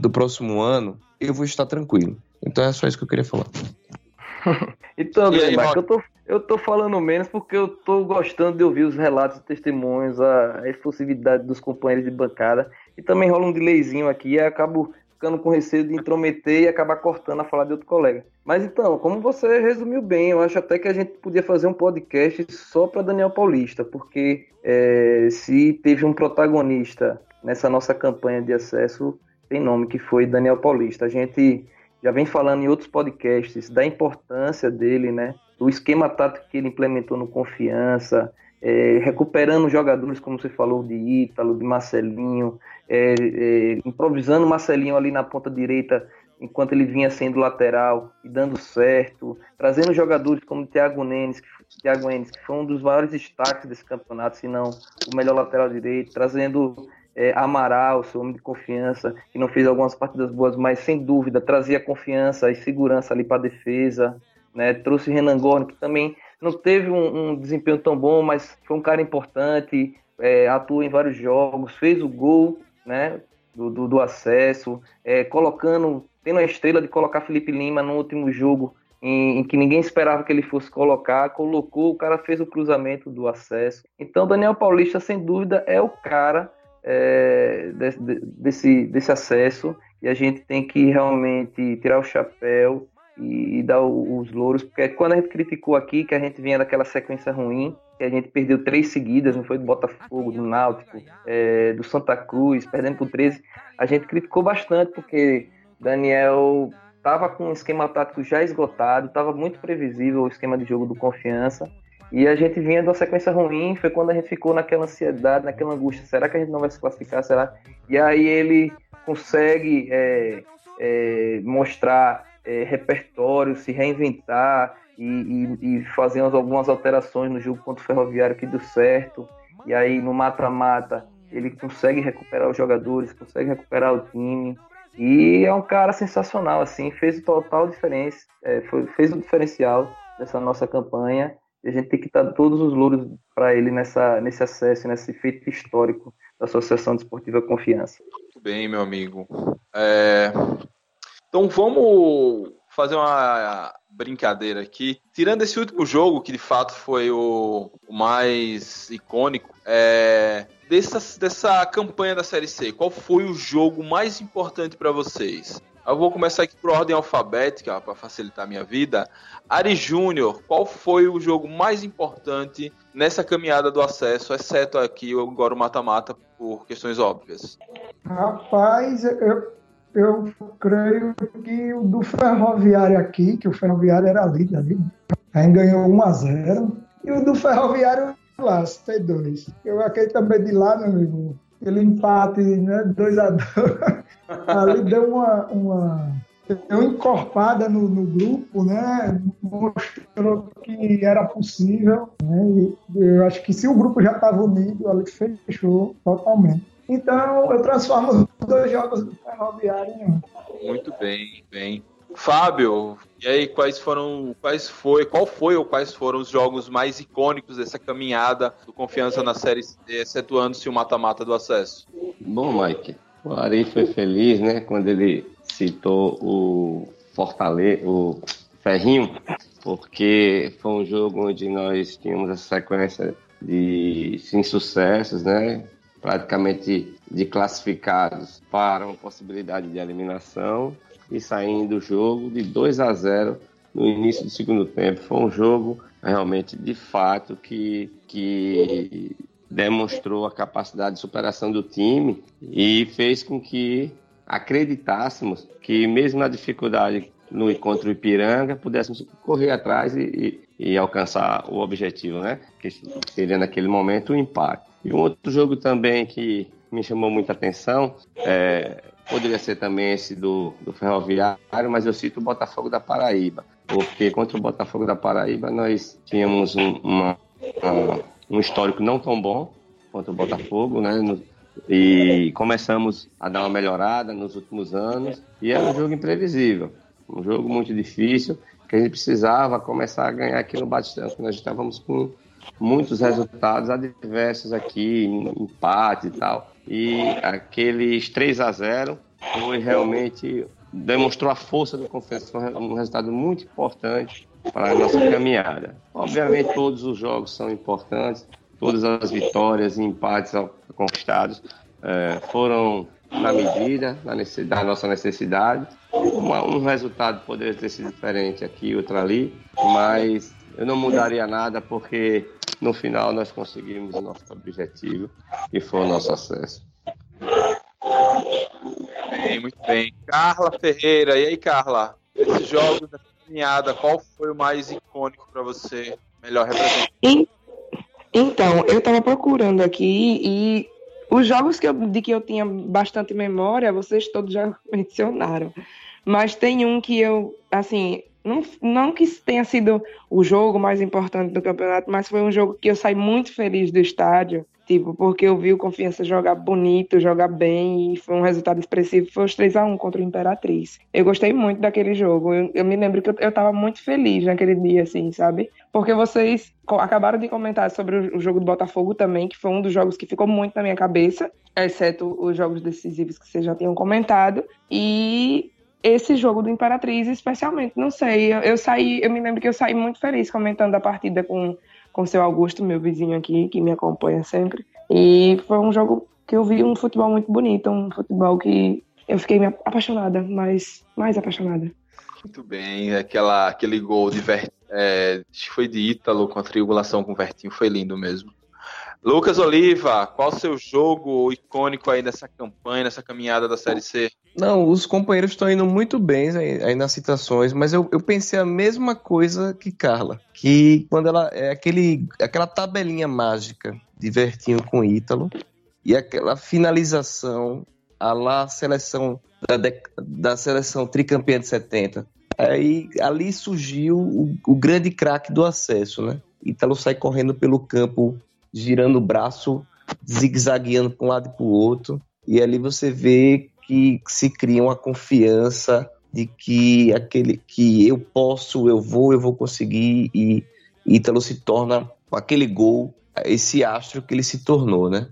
do próximo ano, eu vou estar tranquilo. Então é só isso que eu queria falar. Então, E aí, eu tô, eu tô falando menos porque eu tô gostando de ouvir os relatos e testemunhos, a efusividade dos companheiros de bancada. E também rola um delayzinho aqui e acabo ficando com receio de intrometer e acabar cortando a falar de outro colega. Mas então, como você resumiu bem, eu acho até que a gente podia fazer um podcast só para Daniel Paulista, porque é, se teve um protagonista nessa nossa campanha de acesso, tem nome que foi Daniel Paulista. A gente já vem falando em outros podcasts da importância dele, né? Do esquema tático que ele implementou no Confiança, é, recuperando jogadores, como você falou, de Ítalo, de Marcelinho, é, é, improvisando Marcelinho ali na ponta direita enquanto ele vinha sendo lateral e dando certo, trazendo jogadores como Thiago Nenes, que, Thiago Enes, que foi um dos maiores destaques desse campeonato, se não o melhor lateral direito, trazendo é, Amaral, seu homem de confiança, que não fez algumas partidas boas, mas sem dúvida trazia confiança e segurança ali para a defesa. Né? Trouxe Renan Gorno, que também não teve um, um desempenho tão bom, mas foi um cara importante, é, atuou em vários jogos, fez o gol né, do, do, do acesso, é, colocando, tendo a estrela de colocar Felipe Lima no último jogo, em, em, que ninguém esperava que ele fosse colocar, colocou, o cara fez o cruzamento do acesso. Então, Daniel Paulista, sem dúvida, é o cara é, de, desse, desse acesso e a gente tem que realmente tirar o chapéu e, e dar o, os louros, porque quando a gente criticou aqui que a gente vinha daquela sequência ruim, que a gente perdeu três seguidas, não foi do Botafogo, do Náutico, é, do Santa Cruz, perdendo por 13, a gente criticou bastante, porque Daniel estava com um esquema tático já esgotado, estava muito previsível o esquema de jogo do Confiança, e a gente vinha de uma sequência ruim, foi quando a gente ficou naquela ansiedade, naquela angústia, será que a gente não vai se classificar, será? E aí ele consegue é, é, mostrar é, repertório, se reinventar e, e, e fazer algumas alterações no jogo contra o Ferroviário que deu certo. E aí no mata-mata ele consegue recuperar os jogadores, consegue recuperar o time. E é um cara sensacional, assim, fez total diferença, é, foi, fez o diferencial dessa nossa campanha. A gente tem que dar todos os louros para ele nessa, nesse acesso, nesse feito histórico da Associação Desportiva Confiança. Muito bem, meu amigo. É... Então vamos fazer uma brincadeira aqui. Tirando esse último jogo, que de fato foi o, o mais icônico, é... dessa, dessa campanha da Série C, qual foi o jogo mais importante para vocês? Eu vou começar aqui por ordem alfabética, para facilitar a minha vida. Ari Júnior, qual foi o jogo mais importante nessa caminhada do acesso, exceto aqui agora o mata-mata, por questões óbvias? Rapaz, eu, eu creio que o do Ferroviário aqui, que o Ferroviário era líder ali, aí ganhou 1 a 0 E o do Ferroviário lá, T2. Eu aquele também de lá, meu amigo, aquele empate, né, 2 a 2 ali deu uma, uma, uma encorpada no, no, grupo, né? Mostrou que era possível, né? E eu acho que se o grupo já estava unido, ali fechou totalmente. Então eu transformo os dois jogos do Ferroviário em um. Muito bem, bem. Fábio, e aí quais foram, quais foi, qual foi ou quais foram os jogos mais icônicos dessa caminhada do Confiança na Série C, excetuando-se o mata-mata do acesso? Bom, Mike, o Ari foi feliz, né, quando ele citou o Fortaleza, o Ferrinho, porque foi um jogo onde nós tínhamos essa sequência de insucessos, né, praticamente de classificados para uma possibilidade de eliminação e saindo do jogo de 2 a 0 no início do segundo tempo. Foi um jogo realmente de fato que, que demonstrou a capacidade de superação do time e fez com que acreditássemos que mesmo na dificuldade no contra o Ipiranga pudéssemos correr atrás e, e, e alcançar o objetivo, né? Que seria naquele momento o um empate. E um outro jogo também que me chamou muita atenção é, poderia ser também esse do, do Ferroviário, mas eu cito o Botafogo da Paraíba, porque contra o Botafogo da Paraíba nós tínhamos um, uma, uma, um histórico não tão bom contra o Botafogo, né? No, e começamos a dar uma melhorada nos últimos anos e era um jogo imprevisível, um jogo muito difícil que a gente precisava começar a ganhar aqui no Batistão, nós estávamos com muitos resultados adversos aqui, empate e tal. E aqueles 3 a 0 foi realmente demonstrou a força do Confiança, um resultado muito importante para a nossa caminhada. Obviamente todos os jogos são importantes, todas as vitórias e empates conquistados é, foram na medida na da nossa necessidade. Uma, um resultado poderia ter sido diferente aqui, outro ali, mas eu não mudaria nada porque no final nós conseguimos o nosso objetivo e foi o nosso acesso. Bem, muito bem. Carla Ferreira, e aí, Carla? Esses jogos da caminhada, qual foi o mais icônico para você? Melhor representante? Então, eu estava procurando aqui e os jogos que eu, de que eu tinha bastante memória, vocês todos já mencionaram. Mas tem um que eu, assim, não, não que tenha sido o jogo mais importante do campeonato, mas foi um jogo que eu saí muito feliz do estádio, tipo, porque eu vi o Confiança jogar bonito, jogar bem, e foi um resultado expressivo, foi os 3 a 1 contra o Imperatriz. Eu gostei muito daquele jogo, eu, eu me lembro que eu, eu tava muito feliz naquele dia, assim, sabe? Porque vocês acabaram de comentar sobre o, o jogo do Botafogo também, que foi um dos jogos que ficou muito na minha cabeça, exceto os jogos decisivos que vocês já tinham comentado, e esse jogo do Imperatriz, especialmente, não sei. Eu, eu, saí, eu me lembro que eu saí muito feliz comentando a partida com com seu Augusto, meu vizinho aqui, que me acompanha sempre. E foi um jogo que eu vi um futebol muito bonito, um futebol que eu fiquei apaixonada, mais mais apaixonada. Muito bem, aquela, aquele gol de é, foi de Ítalo com a triangulação com o Vertinho, foi lindo mesmo. Lucas Oliva, qual o seu jogo icônico aí nessa campanha, nessa caminhada da Série C? Não, os companheiros estão indo muito bem aí, aí nas citações, mas eu, eu, pensei a mesma coisa que Carla, que quando ela é aquele, aquela tabelinha mágica de Vertinho com Ítalo e aquela finalização a lá seleção da, da seleção tricampeã de 70. Aí ali surgiu o, o grande craque do acesso, né? Ítalo sai correndo pelo campo girando o braço, zigue-zagueando para um lado e para o outro. E ali você vê que se cria uma confiança de que aquele que eu posso, eu vou, eu vou conseguir e Ítalo se torna aquele gol, esse astro que ele se tornou, né?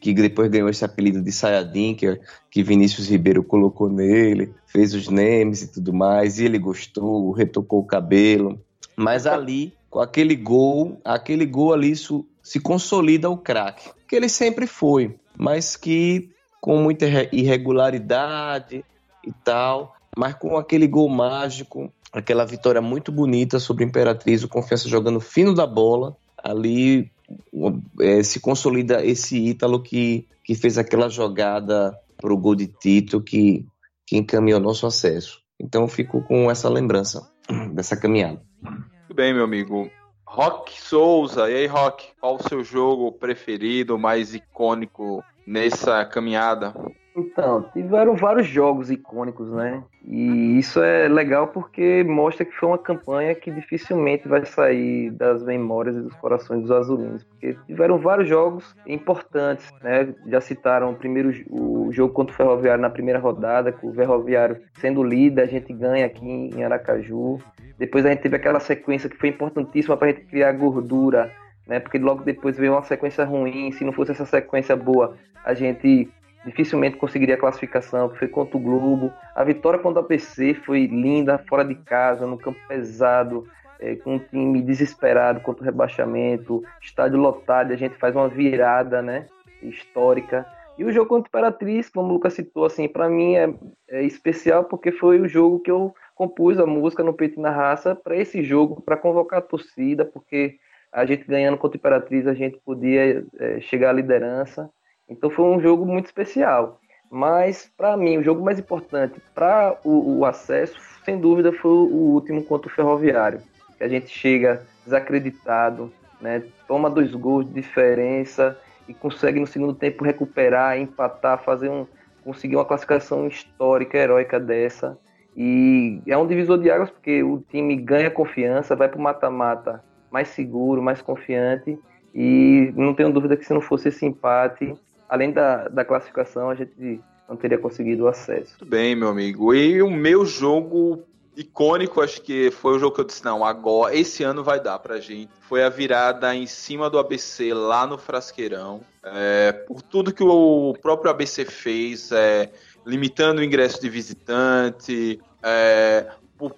Que depois ganhou esse apelido de Sayadin, que, que Vinícius Ribeiro colocou nele, fez os names e tudo mais, e ele gostou, retocou o cabelo. Mas ali, com aquele gol, aquele gol ali, isso se consolida o craque, que ele sempre foi, mas que com muita irregularidade e tal, mas com aquele gol mágico, aquela vitória muito bonita sobre Imperatriz, o Confiança jogando fino da bola, ali é, se consolida esse Ítalo que, que fez aquela jogada para o gol de Tito que, que encaminhou nosso acesso. Então fico com essa lembrança dessa caminhada. Muito bem, meu amigo. Rock Souza, e aí, Rock, qual o seu jogo preferido, mais icônico nessa caminhada? Então, tiveram vários jogos icônicos, né? E isso é legal porque mostra que foi uma campanha que dificilmente vai sair das memórias e dos corações dos azulinos, porque tiveram vários jogos importantes, né? Já citaram primeiro o jogo contra o Ferroviário na primeira rodada, com o Ferroviário sendo líder, a gente ganha aqui em Aracaju. Depois a gente teve aquela sequência que foi importantíssima para a gente criar gordura, né? Porque logo depois veio uma sequência ruim. Se não fosse essa sequência boa, a gente dificilmente conseguiria a classificação, que foi contra o Globo. A vitória contra o PC foi linda, fora de casa, no campo pesado, é, com um time desesperado contra o rebaixamento, estádio lotado, a gente faz uma virada, né? Histórica. E o jogo contra o Imperatriz, como o Lucas citou, assim, para mim é, é especial porque foi o jogo que eu compus a música no Peito e na Raça para esse jogo, para convocar a torcida, porque a gente ganhando contra a Imperatriz, a gente podia é, chegar à liderança. Então foi um jogo muito especial. Mas, para mim, o jogo mais importante para o, o, acesso, sem dúvida, foi o último contra o Ferroviário. Que a gente chega desacreditado, né, toma dois gols de diferença e consegue no segundo tempo recuperar, empatar, fazer um, conseguir uma classificação histórica, heróica dessa. E é um divisor de águas porque o time ganha confiança, vai para o mata-mata mais seguro, mais confiante. E não tenho dúvida que se não fosse esse empate, além da, da classificação, a gente não teria conseguido o acesso. Muito bem, meu amigo. E o meu jogo icônico, acho que foi o jogo que eu disse, não, agora, esse ano vai dar pra gente. Foi a virada em cima do ABC lá no Frasqueirão. É, por tudo que o próprio ABC fez, é, limitando o ingresso de visitante, é,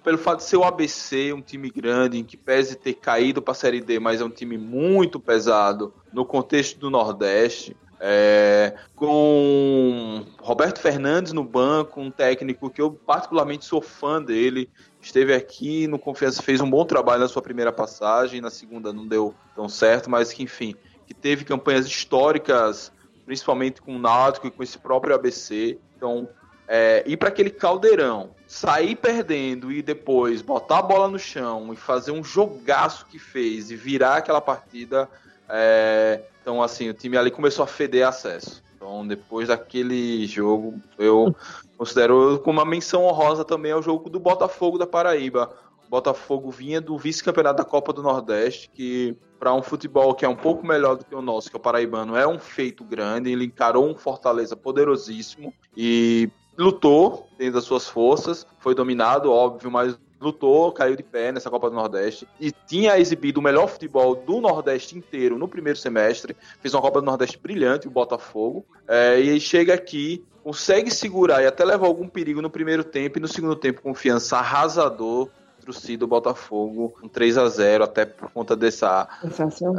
pelo fato de ser o ABC, um time grande, em que pese ter caído para a Série D, mas é um time muito pesado no contexto do Nordeste. É, com Roberto Fernandes no banco, um técnico que eu particularmente sou fã dele, esteve aqui no Confiança, fez um bom trabalho na sua primeira passagem, na segunda não deu tão certo, mas que enfim, que teve campanhas históricas, principalmente com o Náutico e com esse próprio ABC. Então, é, ir para aquele caldeirão, sair perdendo e depois botar a bola no chão e fazer um jogaço que fez e virar aquela partida. É, então, assim, o time ali começou a feder acesso. Então, depois daquele jogo, eu considero como uma menção honrosa também ao jogo do Botafogo da Paraíba. O Botafogo vinha do vice-campeonato da Copa do Nordeste, que para um futebol que é um pouco melhor do que o nosso, que é o paraibano, é um feito grande. Ele encarou um Fortaleza poderosíssimo e lutou dentro das suas forças, foi dominado, óbvio, mas lutou, caiu de pé nessa Copa do Nordeste e tinha exibido o melhor futebol do Nordeste inteiro no primeiro semestre. Fez uma Copa do Nordeste brilhante, o Botafogo. É, e aí chega aqui, consegue segurar e até levar algum perigo no primeiro tempo e no segundo tempo, confiança arrasador. Trucido o Botafogo, um 3 a 0 até por conta dessa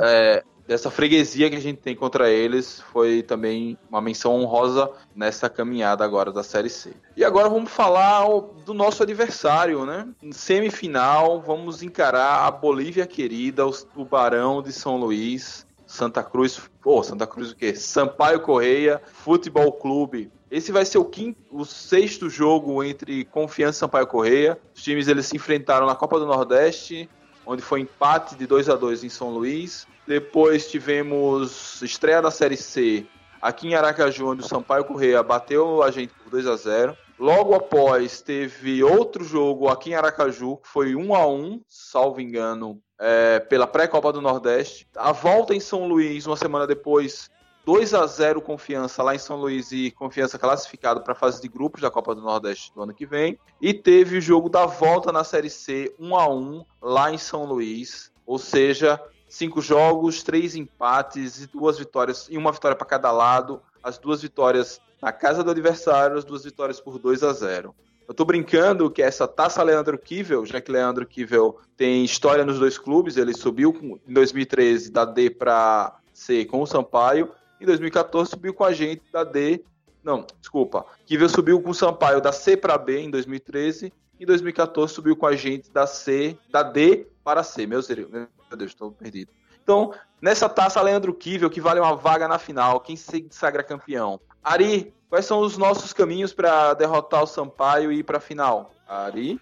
é, dessa freguesia que a gente tem contra eles foi também uma menção honrosa nessa caminhada agora da Série C. E agora vamos falar do nosso adversário, né? Em semifinal, vamos encarar a Bolívia querida, os Tubarão de São Luís, Santa Cruz, pô, Santa Cruz o quê? Sampaio Correia, Futebol Clube. Esse vai ser o quinto, o sexto jogo entre Confiança e Sampaio Correia. Os times eles se enfrentaram na Copa do Nordeste, onde foi empate de 2 a 2 em São Luís. Depois tivemos estreia da Série C aqui em Aracaju, onde o Sampaio Correia bateu a gente por 2 a 0 Logo após, teve outro jogo aqui em Aracaju, que foi 1 a 1 salvo engano, é, pela pré-copa do Nordeste. A volta em São Luís, uma semana depois, 2 a 0 Confiança lá em São Luís e Confiança classificado para a fase de grupos da Copa do Nordeste do ano que vem. E teve o jogo da volta na Série C, 1 a 1 lá em São Luís. Ou seja, cinco jogos, três empates e duas vitórias, e uma vitória para cada lado. As duas vitórias na casa do adversário, as duas vitórias por 2 a 0. Eu tô brincando que essa taça Leandro Kivel, já que Leandro Kivel tem história nos dois clubes, ele subiu em 2013 da D para C com o Sampaio, em 2014 subiu com a gente da D, não, desculpa, Kivel subiu com o Sampaio da C para B em 2013, em 2014 subiu com a gente da C, da D para C, meu Deus, meu Deus, estou perdido. Então, nessa taça, Leandro Kivel, que vale uma vaga na final. Quem se sagra campeão? Ari, quais são os nossos caminhos para derrotar o Sampaio e ir para a final? Ari?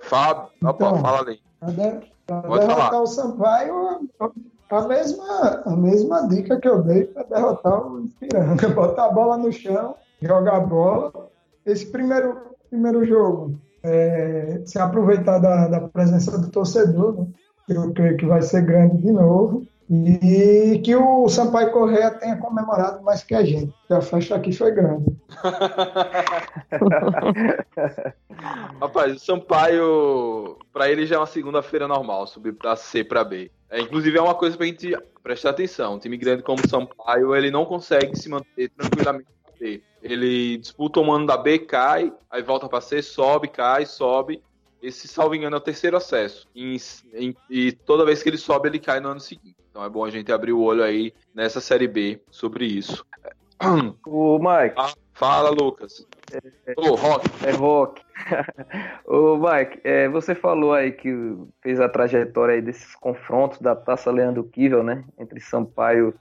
Fábio? Então, Opa, fala ali. Para derrotar falar. o Sampaio, a mesma, a mesma dica que eu dei para derrotar o Ipiranga. Botar a bola no chão, jogar a bola. Esse primeiro, primeiro jogo, é, se aproveitar da, da presença do torcedor, né? Eu creio que vai ser grande de novo. E que o Sampaio Correia tenha comemorado mais que a gente, que a festa aqui foi grande. Rapaz, o Sampaio, para ele já é uma segunda-feira normal, subir para C para B. É, inclusive é uma coisa pra gente prestar atenção. Um time grande como o Sampaio, ele não consegue se manter tranquilamente na B. Ele disputa o mano da B, cai, aí volta para C, sobe, cai, sobe. Esse, salvo engano, é o terceiro acesso. E, em, e toda vez que ele sobe, ele cai no ano seguinte. Então é bom a gente abrir o olho aí nessa Série B sobre isso. O Mike. Ah, fala, Lucas. É, Ô, Rock. É Rock. Ô, Mike, é, você falou aí que fez a trajetória aí desses confrontos da Taça Leandro Kivel, né? Entre Sampaio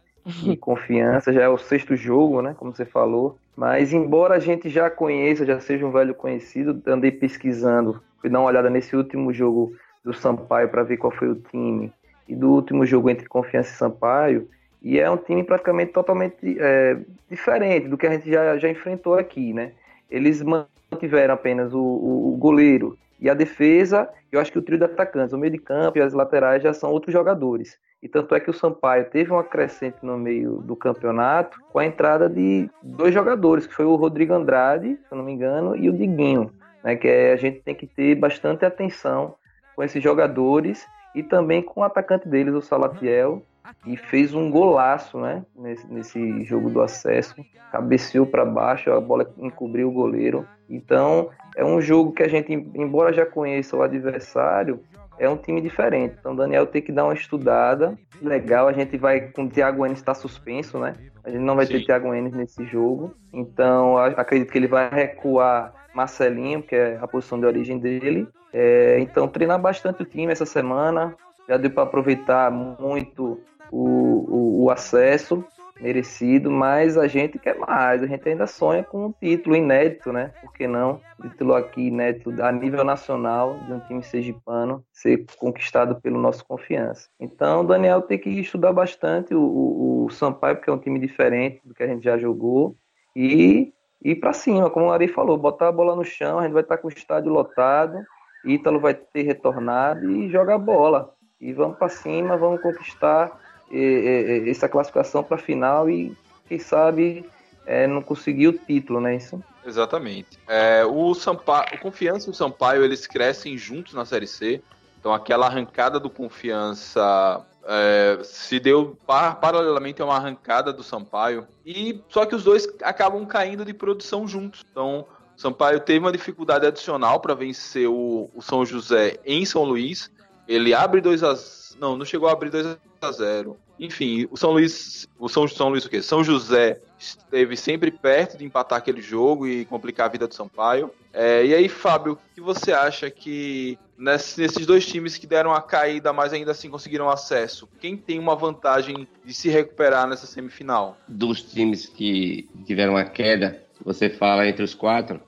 e Confiança. Já é o sexto jogo, né? Como você falou. Mas embora a gente já conheça, já seja um velho conhecido, andei pesquisando fui dar uma olhada nesse último jogo do Sampaio para ver qual foi o time e do último jogo entre Confiança e Sampaio. E é um time praticamente totalmente é, diferente do que a gente já, já enfrentou aqui, né? Eles mantiveram apenas o, o, o goleiro e a defesa, eu acho que o trio de atacantes, o meio de campo e as laterais já são outros jogadores. E tanto é que o Sampaio teve uma crescente no meio do campeonato com a entrada de dois jogadores, que foi o Rodrigo Andrade, se eu não me engano, e o Diguinho. Né, que é, a gente tem que ter bastante atenção com esses jogadores e também com o atacante deles, o Salatiel, e fez um golaço né, nesse, nesse jogo do acesso. Cabeceou para baixo, a bola encobriu o goleiro. Então, é um jogo que a gente, embora já conheça o adversário, é um time diferente. Então, Daniel tem que dar uma estudada. Legal, a gente vai com o Thiago Enes está suspenso, né? A gente não vai Sim. ter Thiago Enes nesse jogo. Então, acredito que ele vai recuar Marcelinho, que é a posição de origem dele. É, então, treinar bastante o time essa semana. Já deu para aproveitar muito o, o, o acesso merecido, mas a gente quer mais, a gente ainda sonha com um título inédito, né? Por que não? Título aqui inédito a nível nacional de um time sergipano ser conquistado pelo nosso confiança. Então, o Daniel tem que estudar bastante o, o, o Sampaio, porque é um time diferente do que a gente já jogou, e ir para cima, como o Ari falou, botar a bola no chão, a gente vai estar com o estádio lotado, Ítalo vai ter retornado e jogar bola. E vamos para cima, vamos conquistar essa classificação para a final e, quem sabe, é, não conseguir o título, né? Isso? Exatamente. É, o, Sampaio, o Confiança e o Sampaio, eles crescem juntos na Série C. Então, aquela arrancada do Confiança é, se deu par, paralelamente a uma arrancada do Sampaio. E só que os dois acabam caindo de produção juntos. Então, o Sampaio teve uma dificuldade adicional para vencer o, o, São José em São Luís. Ele abre 2 a não, não chegou a abrir 2 a 0. Enfim, o São Luís, o São, São Luís o quê? São José esteve sempre perto de empatar aquele jogo e complicar a vida do Sampaio. É, e aí, Fábio, o que você acha que nesses dois times que deram a caída, mas ainda assim conseguiram acesso, quem tem uma vantagem de se recuperar nessa semifinal? Dos times que tiveram a queda, você fala entre os quatro,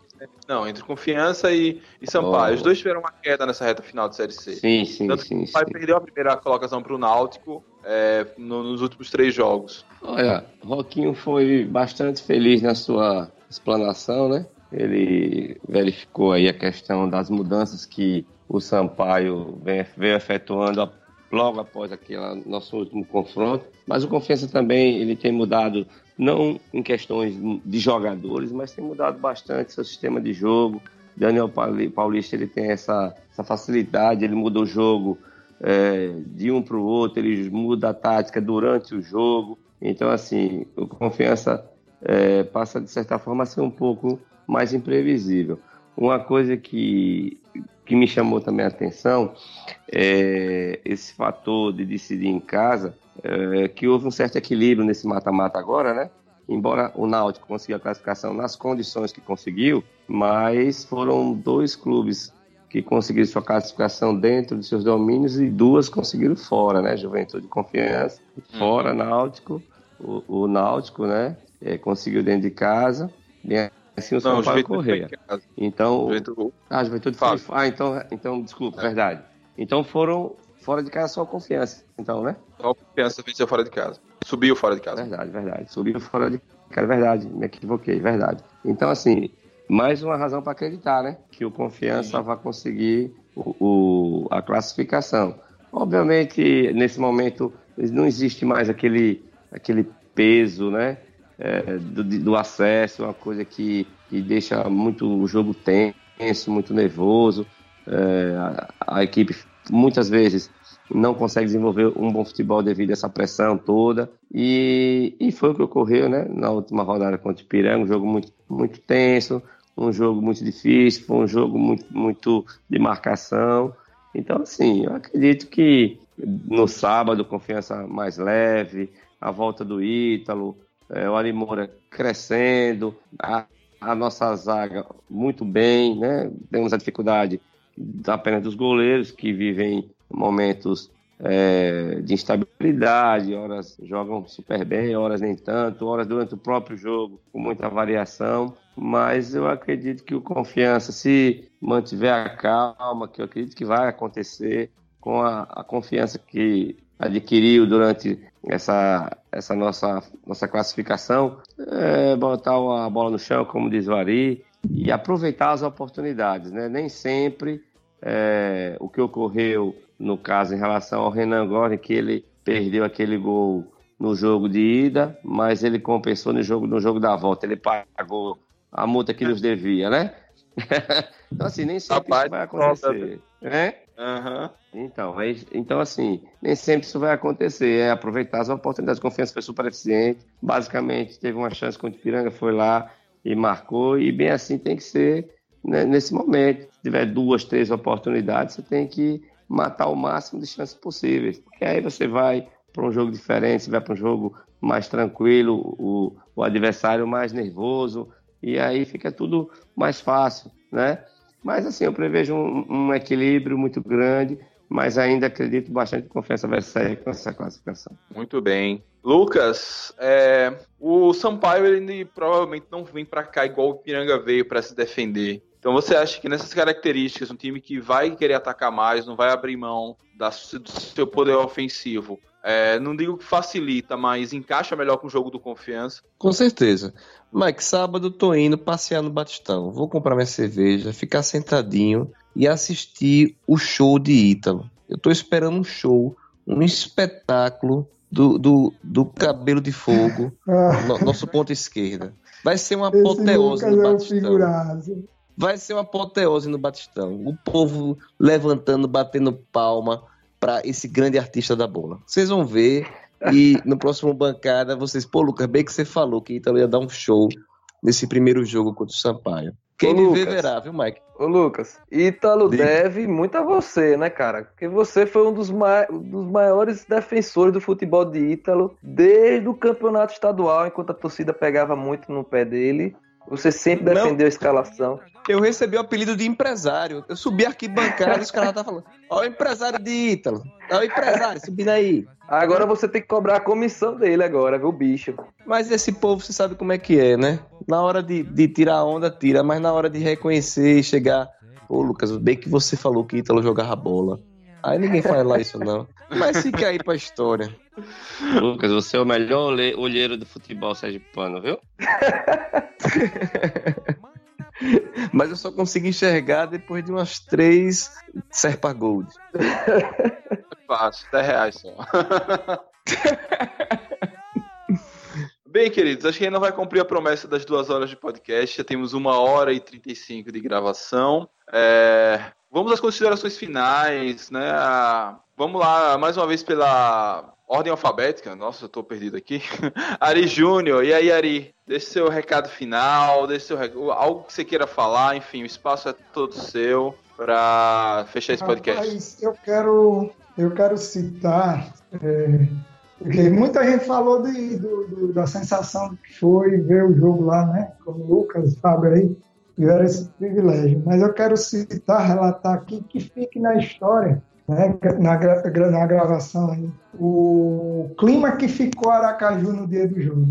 não, entre Confiança e, e Sampaio. Oh. Os dois tiveram uma queda nessa reta final de Série C. Sim, sim, Tanto sim. o Sampaio sim. perdeu a primeira colocação para o Náutico é, no, nos últimos três jogos. Olha, Roquinho foi bastante feliz na sua explanação, né? Ele verificou aí a questão das mudanças que o Sampaio vem, vem efetuando logo após aquele nosso último confronto. Mas o Confiança também ele tem mudado não em questões de jogadores, mas tem mudado bastante seu sistema de jogo. Daniel Paulista ele tem essa, essa facilidade, ele muda o jogo é, de um para o outro, ele muda a tática durante o jogo. Então, assim, o confiança é, passa de certa forma a ser um pouco mais imprevisível. Uma coisa que, que me chamou também a atenção é esse fator de decidir em casa é, que houve um certo equilíbrio nesse mata-mata agora, né? Embora o Náutico consiga a classificação nas condições que conseguiu, mas foram dois clubes que conseguiram sua classificação dentro de seus domínios e duas conseguiram fora, né? Juventude Confiança, fora uhum. Náutico, o, o, Náutico, né? É, conseguiu dentro de casa, bem assim o São Paulo Correia. Então, Juventude... ah, Juventude foi... Ah, então, então desculpa, é. verdade. Então foram fora de casa só confiança, então, né? Só confiança venceu fora de casa. Subiu fora de casa. Verdade, verdade. Subiu fora de casa, verdade. Me equivoquei, verdade. Então, assim, mais uma razão para acreditar, né? Que o confiança Sim. vai conseguir o, o, a classificação. Obviamente, nesse momento, não existe mais aquele, aquele peso, né? É, do, do, acesso, uma coisa que, que deixa muito o jogo tenso, muito nervoso. É, a, a equipe muitas vezes não consegue desenvolver um bom futebol devido a essa pressão toda. E, e foi o que ocorreu né, na última rodada contra o Piranga, um jogo muito, muito tenso, um jogo muito difícil, foi um jogo muito, muito de marcação. Então, assim, eu acredito que no sábado, confiança mais leve, a volta do Ítalo, é, o Ali Moura crescendo, a, a nossa zaga muito bem, né? Temos a dificuldade apenas dos goleiros que vivem momentos é, de instabilidade, horas jogam super bem, horas nem tanto, horas durante o próprio jogo com muita variação. Mas eu acredito que o confiança, se mantiver a calma, que eu acredito que vai acontecer, com a, a confiança que adquiriu durante essa, essa nossa, nossa classificação, é botar a bola no chão, como diz o Ari, e aproveitar as oportunidades. Né? Nem sempre é, o que ocorreu, no caso, em relação ao Renan Gore, que ele perdeu aquele gol no jogo de ida, mas ele compensou no jogo, no jogo da volta. Ele pagou a multa que nos devia, né? então, assim, nem sempre Rapaz, isso vai acontecer. Né? Uhum. Então, então, assim, nem sempre isso vai acontecer. É aproveitar as oportunidades. Confiança foi super eficiente. Basicamente, teve uma chance com o Ipiranga, foi lá e marcou. E bem assim tem que ser né, nesse momento. Se tiver duas, três oportunidades, você tem que matar o máximo de chances possíveis. Porque aí você vai para um jogo diferente, você vai para um jogo mais tranquilo, o, o adversário mais nervoso, e aí fica tudo mais fácil, né? Mas assim, eu prevejo um, um equilíbrio muito grande, mas ainda acredito bastante que confiança vai sair com essa classificação. Muito bem. Lucas, é, o Sampaio ele provavelmente não vem para cá igual o Piranga veio para se defender. Então você acha que nessas características, um time que vai querer atacar mais, não vai abrir mão da, do seu poder ofensivo, é, não digo que facilita, mas encaixa melhor com o jogo do confiança. Com certeza. Mike, sábado tô indo passear no Batistão. Vou comprar minha cerveja, ficar sentadinho e assistir o show de Ítalo. Eu tô esperando um show, um espetáculo do, do, do cabelo de fogo, no, nosso ponto esquerda. Vai ser uma apoteose no é Batistão. Vai ser uma apoteose no Batistão. O povo levantando, batendo palma para esse grande artista da bola. Vocês vão ver e no próximo bancada vocês, pô, Lucas, bem que você falou que Ítalo ia dar um show nesse primeiro jogo contra o Sampaio. Quem me vê verá, viu, Mike? Ô, Lucas, Ítalo Diga. deve muito a você, né, cara? Porque você foi um dos, ma dos maiores defensores do futebol de Ítalo desde o campeonato estadual, enquanto a torcida pegava muito no pé dele. Você sempre defendeu Não. a escalação. Eu recebi o apelido de empresário. Eu subi aqui bancada e os caras estavam falando: Ó, o empresário de Ítalo. Ó, o empresário, subindo aí. Agora você tem que cobrar a comissão dele agora, viu, bicho? Mas esse povo, você sabe como é que é, né? Na hora de, de tirar onda, tira, mas na hora de reconhecer e chegar. Ô, Lucas, bem que você falou que Ítalo jogava bola. Aí ninguém fala isso, não. Mas fica aí pra história. Lucas, você é o melhor olheiro do futebol sergipano, viu? Mas eu só consigo enxergar depois de umas três Serpa Gold. Fácil, 10 reais só. Bem, queridos, acho que ainda vai cumprir a promessa das duas horas de podcast. Já temos uma hora e 35 de gravação. É... Vamos às considerações finais, né? Vamos lá, mais uma vez pela ordem alfabética. Nossa, eu tô perdido aqui. Ari Júnior, e aí, Ari? Deixe seu recado final, deixe seu rec... algo que você queira falar, enfim, o espaço é todo seu para fechar esse podcast. Rapaz, eu quero, eu quero citar, é, porque muita gente falou de, do, do, da sensação que foi ver o jogo lá, né? Como o Lucas, Fábio aí, tiveram esse privilégio. Mas eu quero citar, relatar aqui, que fique na história né, na, na gravação o clima que ficou Aracaju no dia do jogo,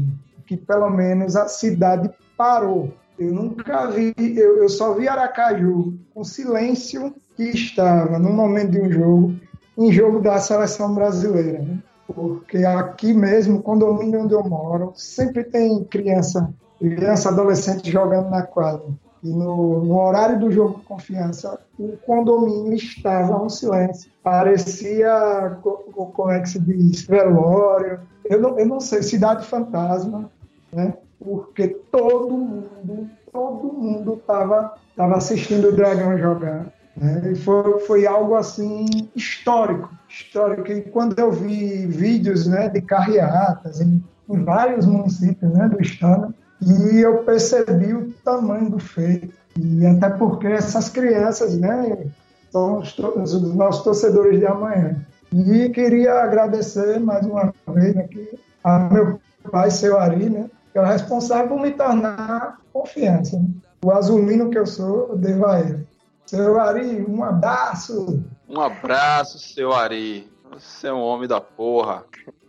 que pelo menos a cidade parou. Eu nunca vi, eu, eu só vi Aracaju com silêncio que estava no momento de um jogo, em jogo da seleção brasileira. Né? Porque aqui mesmo, condomínio onde eu moro, sempre tem criança, criança adolescente jogando na quadra. E no, no, horário do jogo confiança, o condomínio estava um silêncio. Parecia, como é que se diz, velório. Eu não, eu não sei, cidade fantasma, né? Porque todo mundo, todo mundo estava tava assistindo o Dragão jogar. Né? E foi, foi algo assim histórico, histórico. E quando eu vi vídeos né, de carreatas em, em vários municípios né, do estado, e eu percebi o tamanho do feito. E até porque essas crianças, né, são os, os nossos torcedores de amanhã. E queria agradecer mais uma vez aqui a meu pai, seu Ari, né, que é o responsável por me tornar confiança. Né? O azulino que eu sou, eu devo a ele. Seu Ari, um abraço. Um abraço, seu Ari. Você é um homem da porra.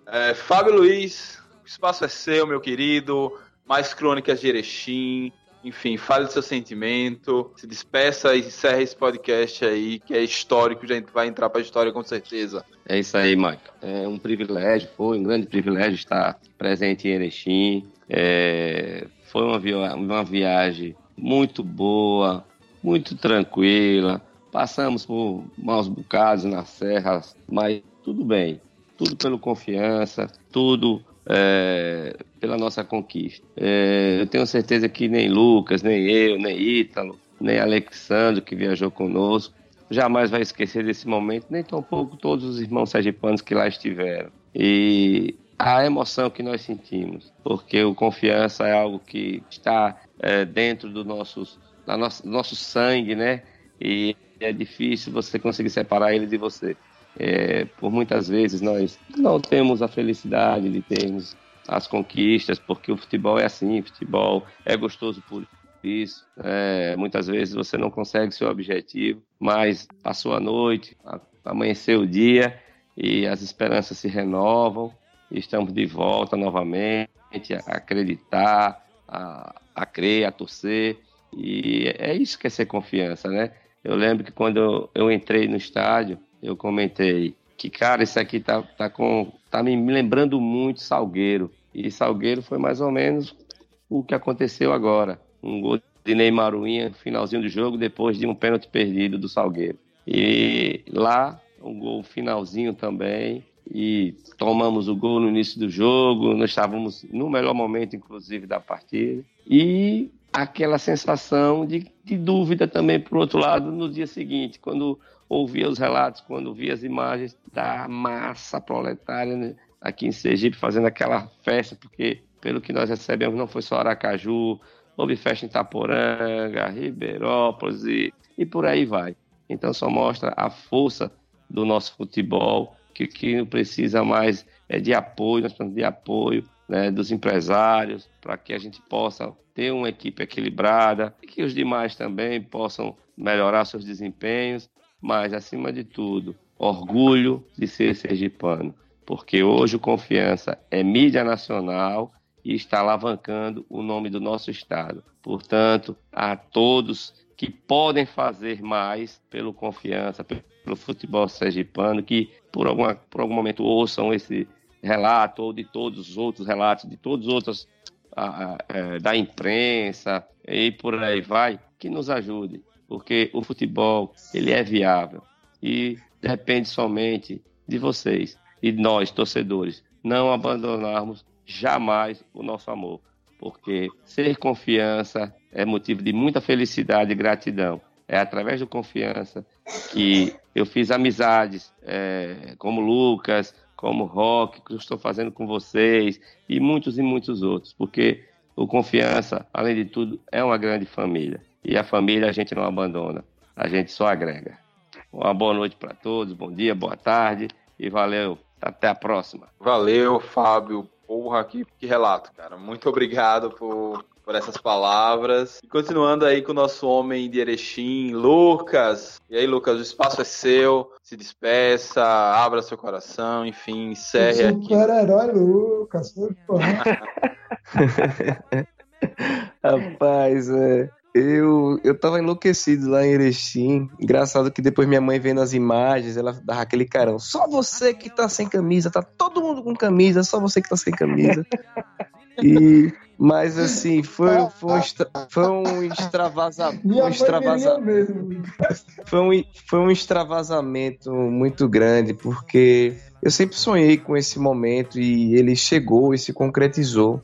É, Fábio Luiz, o espaço é seu, meu querido mais crônicas de Erechim, enfim, fale do seu sentimento, se despeça e encerra esse podcast aí, que é histórico, já vai entrar para a história com certeza. É isso aí, Mike. É um privilégio, foi um grande privilégio estar presente em Erechim. É, foi uma, via uma viagem muito boa, muito tranquila. Passamos por maus bocados nas serras, mas tudo bem. Tudo pelo confiança, tudo é, pela nossa conquista. É, eu tenho certeza que nem Lucas, nem eu, nem Ítalo, nem Alexandre, que viajou conosco, jamais vai esquecer desse momento, nem tampouco todos os irmãos sergipanos que lá estiveram. E a emoção que nós sentimos, porque o confiança é algo que está é, dentro do nossos, da nosso, nosso sangue, né? E é difícil você conseguir separar ele de você. É, por muitas vezes nós não temos a felicidade de termos as conquistas, porque o futebol é assim, futebol é gostoso por isso. É, muitas vezes você não consegue seu objetivo, mas passou a noite, amanheceu o dia e as esperanças se renovam estamos de volta novamente a acreditar, a, a crer, a torcer. E é isso que é ser confiança, né? Eu lembro que quando eu, eu entrei no estádio, eu comentei que, cara, isso aqui tá, tá, com, tá me lembrando muito Salgueiro. E Salgueiro foi mais ou menos o que aconteceu agora. Um gol de Neymar no finalzinho do jogo, depois de um pênalti perdido do Salgueiro. E lá, um gol finalzinho também. E tomamos o gol no início do jogo. Nós estávamos no melhor momento, inclusive, da partida. E aquela sensação de, de dúvida também, por outro lado, no dia seguinte, quando ouvia os relatos, quando via as imagens da massa proletária né, aqui em Sergipe fazendo aquela festa, porque pelo que nós recebemos não foi só Aracaju, houve festa em Itaporanga, Ribeirópolis e, e por aí vai. Então só mostra a força do nosso futebol, que, que precisa mais é de apoio, nós precisamos de apoio né, dos empresários, para que a gente possa ter uma equipe equilibrada e que os demais também possam melhorar seus desempenhos, mas acima de tudo, orgulho de ser sergipano, porque hoje o Confiança é mídia nacional e está alavancando o nome do nosso estado. Portanto, a todos que podem fazer mais pelo Confiança, pelo futebol sergipano, que por, alguma, por algum momento ouçam esse relato ou de todos os outros relatos, de todos os outros a, a, é, da imprensa e por aí vai, que nos ajude, porque o futebol ele é viável e depende somente de vocês e nós torcedores não abandonarmos jamais o nosso amor, porque ser confiança é motivo de muita felicidade e gratidão. É através do confiança que eu fiz amizades é, como Lucas, como rock, que eu estou fazendo com vocês, e muitos e muitos outros, porque o Confiança, além de tudo, é uma grande família. E a família a gente não abandona, a gente só agrega. Uma boa noite para todos, bom dia, boa tarde e valeu. Até a próxima. Valeu, Fábio. Porra, que, que relato, cara. Muito obrigado por por essas palavras. E continuando aí com o nosso homem de Erechim, Lucas. E aí, Lucas, o espaço é seu. Se despeça, abra seu coração, enfim, encerre aqui. Super-herói, Lucas. Rapaz, é. Eu, eu tava enlouquecido lá em Erechim. Engraçado que depois minha mãe vendo as imagens, ela dava aquele carão. Só você que tá sem camisa, tá todo mundo com camisa, só você que tá sem camisa. E, mas assim, foi, foi, um, foi um extravasamento. Um extravasamento foi, um, foi um extravasamento muito grande, porque eu sempre sonhei com esse momento e ele chegou e se concretizou.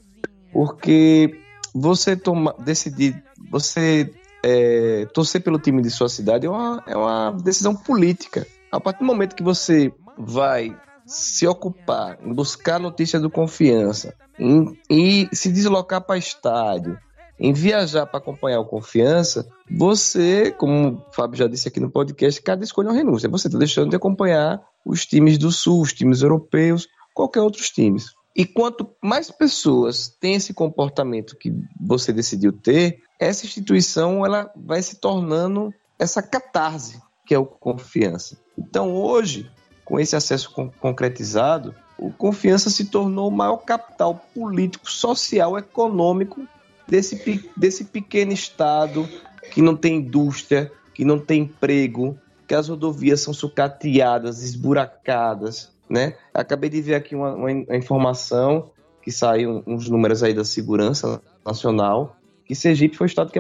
Porque você toma, decidir, você é, torcer pelo time de sua cidade é uma, é uma decisão política. A partir do momento que você vai se ocupar em buscar notícias do confiança, em, em se deslocar para estádio, em viajar para acompanhar o confiança, você, como o Fábio já disse aqui no podcast, cada escolha é uma renúncia. Você está deixando de acompanhar os times do Sul, os times europeus, qualquer outros times. E quanto mais pessoas têm esse comportamento que você decidiu ter, essa instituição ela vai se tornando essa catarse que é o confiança. Então hoje com esse acesso con concretizado, o Confiança se tornou o maior capital político, social, econômico desse, desse pequeno estado que não tem indústria, que não tem emprego, que as rodovias são sucateadas, esburacadas, né? Acabei de ver aqui uma, uma informação que saiu uns números aí da segurança nacional, que Sergipe foi o estado que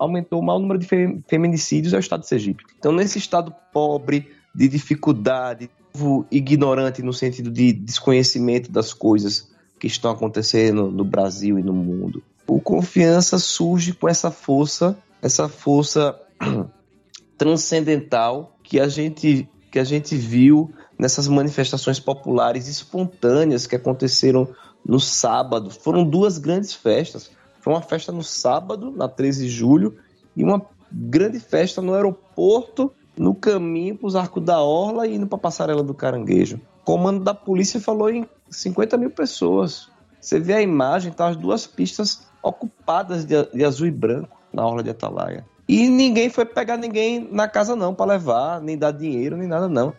aumentou o maior número de feminicídios, é o estado de Sergipe. Então, nesse estado pobre, de dificuldade, ignorante no sentido de desconhecimento das coisas que estão acontecendo no Brasil e no mundo, o confiança surge com essa força, essa força transcendental que a gente que a gente viu nessas manifestações populares espontâneas que aconteceram no sábado. Foram duas grandes festas. Foi uma festa no sábado, na 13 de julho, e uma grande festa no aeroporto, no caminho para os Arcos da Orla e indo para a Passarela do Caranguejo. O comando da polícia falou em 50 mil pessoas. Você vê a imagem, tá as duas pistas ocupadas de, de azul e branco na Orla de Atalaia. E ninguém foi pegar ninguém na casa não para levar, nem dar dinheiro, nem nada não.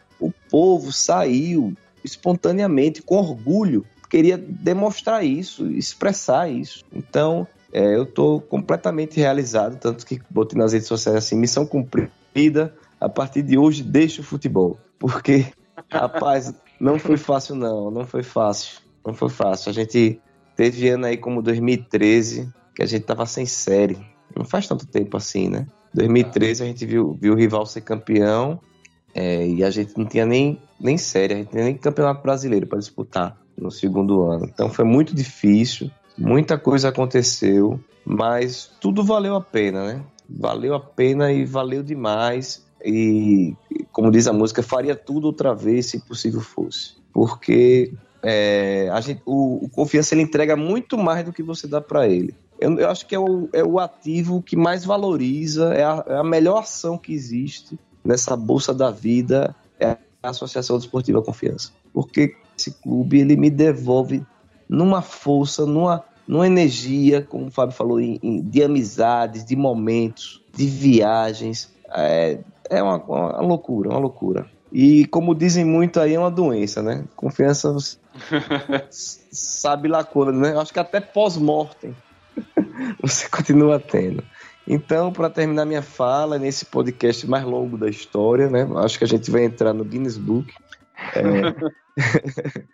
O povo saiu espontaneamente, com orgulho, queria demonstrar isso, expressar isso. Então, é, eu estou completamente realizado, tanto que botei nas redes sociais assim, missão cumprida, a partir de hoje deixa o futebol. Porque, rapaz, não foi fácil não, não foi fácil, não foi fácil. A gente teve ano aí como 2013, que a gente tava sem série, não faz tanto tempo assim, né? 2013 a gente viu, viu o rival ser campeão é, e a gente não tinha nem, nem série, a gente tinha nem campeonato brasileiro para disputar no segundo ano. Então foi muito difícil, muita coisa aconteceu, mas tudo valeu a pena, né? Valeu a pena e valeu demais. E, como diz a música, faria tudo outra vez se possível fosse. Porque é, a gente, o, o confiança ele entrega muito mais do que você dá para ele. Eu, eu, acho que é o, é o ativo que mais valoriza, é a, é a melhor ação que existe nessa bolsa da vida, é a Associação Desportiva Confiança. Porque esse clube ele me devolve numa força, numa, numa energia, como o Fábio falou, em, em, de amizades, de momentos, de viagens. É, é uma, uma, loucura, uma loucura. E como dizem muito aí, é uma doença, né? Confiança sabe lá quando, né? Acho que até pós-mortem você continua tendo. Então, para terminar minha fala nesse podcast mais longo da história, né? Acho que a gente vai entrar no Guinness Book. É,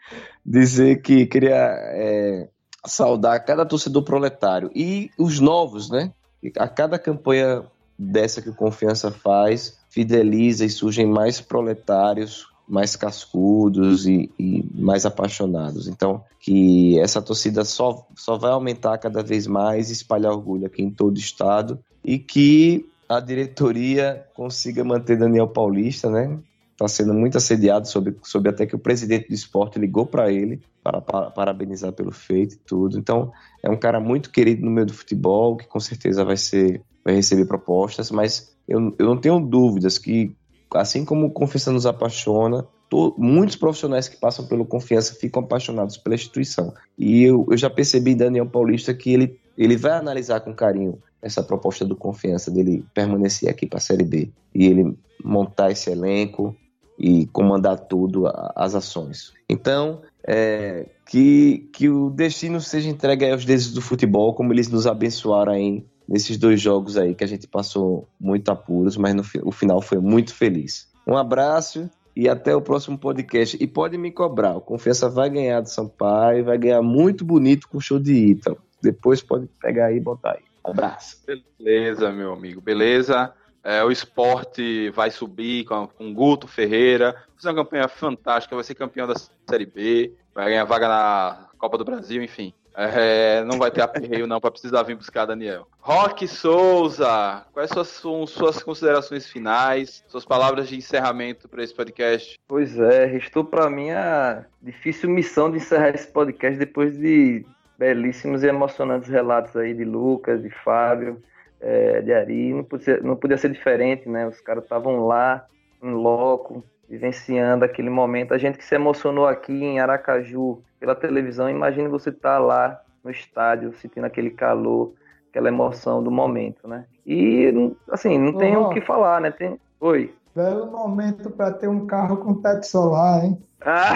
dizer que queria é, saudar cada torcedor proletário e os novos, né? A cada campanha dessa que o Confiança faz, fideliza e surgem mais proletários, mais cascudos e, e, mais apaixonados. Então, que essa torcida só, só vai aumentar cada vez mais, espalhar orgulho aqui em todo o estado e que a diretoria consiga manter Daniel Paulista, né? está sendo muito assediado sobre, sobre até que o presidente do esporte ligou para ele para, para, parabenizar pelo feito e tudo. Então, é um cara muito querido no meio do futebol, que com certeza vai ser vai receber propostas, mas eu, eu não tenho dúvidas que, assim como Confiança nos apaixona, to, muitos profissionais que passam pelo Confiança ficam apaixonados pela instituição. E eu, eu já percebi Daniel Paulista que ele, ele vai analisar com carinho essa proposta do Confiança dele permanecer aqui para a Série B e ele montar esse elenco, e comandar tudo as ações. Então, é, que, que o destino seja entregue aos deuses do futebol, como eles nos abençoaram aí nesses dois jogos aí que a gente passou muito apuros, mas no, o final foi muito feliz. Um abraço e até o próximo podcast. E pode me cobrar, o Confiança vai ganhar do Sampaio, vai ganhar muito bonito com o show de Ítalo. Depois pode pegar aí e botar aí. Abraço. Beleza, meu amigo, beleza. É, o esporte vai subir com, com Guto Ferreira. Fazer uma campanha fantástica, vai ser campeão da Série B, vai ganhar vaga na Copa do Brasil, enfim. É, não vai ter aperreio não para precisar vir buscar Daniel. Roque Souza, quais são suas considerações finais, suas palavras de encerramento para esse podcast? Pois é, restou para mim a difícil missão de encerrar esse podcast depois de belíssimos e emocionantes relatos aí de Lucas, de Fábio é, de Ari, não podia, não podia ser diferente, né? Os caras estavam lá, em loco, vivenciando aquele momento. A gente que se emocionou aqui em Aracaju pela televisão, imagine você estar tá lá no estádio, sentindo aquele calor, aquela emoção do momento, né? E, assim, não tem o que falar, né? Tem... Oi. Belo momento para ter um carro com teto solar, hein? Ah,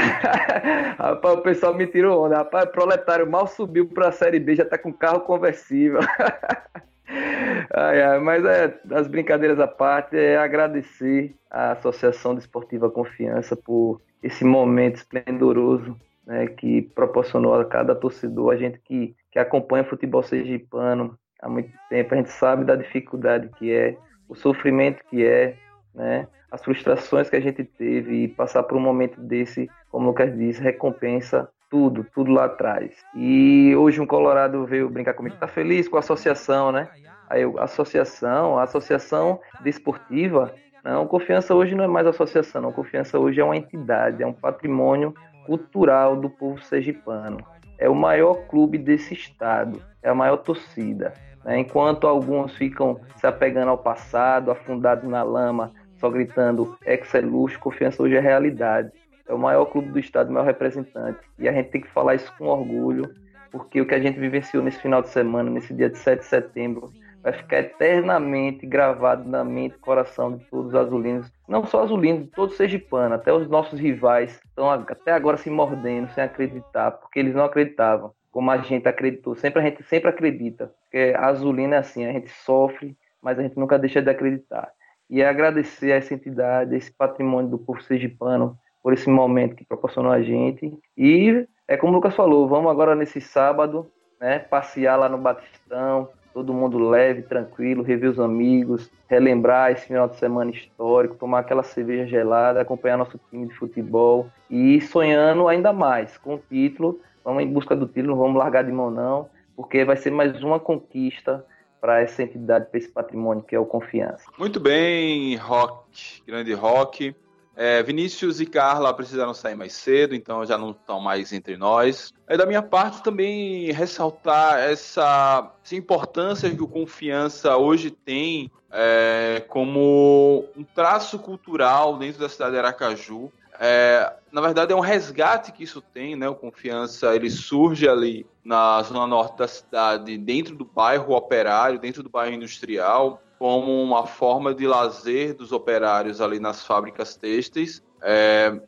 rapaz, o pessoal me tirou onda. Rapaz, proletário mal subiu para a Série B, já tá com carro conversível. ai, ai, mas é, as brincadeiras à parte, é agradecer à Associação Desportiva Confiança por esse momento esplendoroso né, que proporcionou a cada torcedor, a gente que, que acompanha futebol sergipano há muito tempo, a gente sabe da dificuldade que é, o sofrimento que é, né, as frustrações que a gente teve e passar por um momento desse, como o Lucas disse, recompensa tudo, tudo lá atrás. E hoje um Colorado veio brincar comigo, tá feliz com a associação, né? Aí eu, associação, a associação desportiva, não, confiança hoje não é mais associação, não, confiança hoje é uma entidade, é um patrimônio cultural do povo sergipano. É o maior clube desse estado, é a maior torcida. Né? Enquanto alguns ficam se apegando ao passado, afundados na lama, só gritando Excelux, confiança hoje é realidade. É o maior clube do estado, o maior representante. E a gente tem que falar isso com orgulho, porque o que a gente vivenciou nesse final de semana, nesse dia de 7 de setembro, vai ficar eternamente gravado na mente e coração de todos os azulinos. Não só azulinos, de todos os sergipanos, até os nossos rivais estão até agora se mordendo, sem acreditar, porque eles não acreditavam, como a gente acreditou. Sempre a gente sempre acredita, porque a azulina é assim, a gente sofre, mas a gente nunca deixa de acreditar e agradecer a essa entidade, esse patrimônio do povo sergipano, por esse momento que proporcionou a gente. E é como o Lucas falou, vamos agora nesse sábado, né, passear lá no Batistão, todo mundo leve, tranquilo, rever os amigos, relembrar esse final de semana histórico, tomar aquela cerveja gelada, acompanhar nosso time de futebol e sonhando ainda mais com o título. Vamos em busca do título, não vamos largar de mão não, porque vai ser mais uma conquista para essa entidade, para esse patrimônio que é o Confiança. Muito bem, Rock, grande Rock. É, Vinícius e Carla precisaram sair mais cedo, então já não estão mais entre nós. É da minha parte também ressaltar essa, essa importância que o Confiança hoje tem é, como um traço cultural dentro da cidade de Aracaju. É, na verdade, é um resgate que isso tem, né? O Confiança ele surge ali na zona norte da cidade, dentro do bairro operário, dentro do bairro industrial, como uma forma de lazer dos operários ali nas fábricas têxteis. É,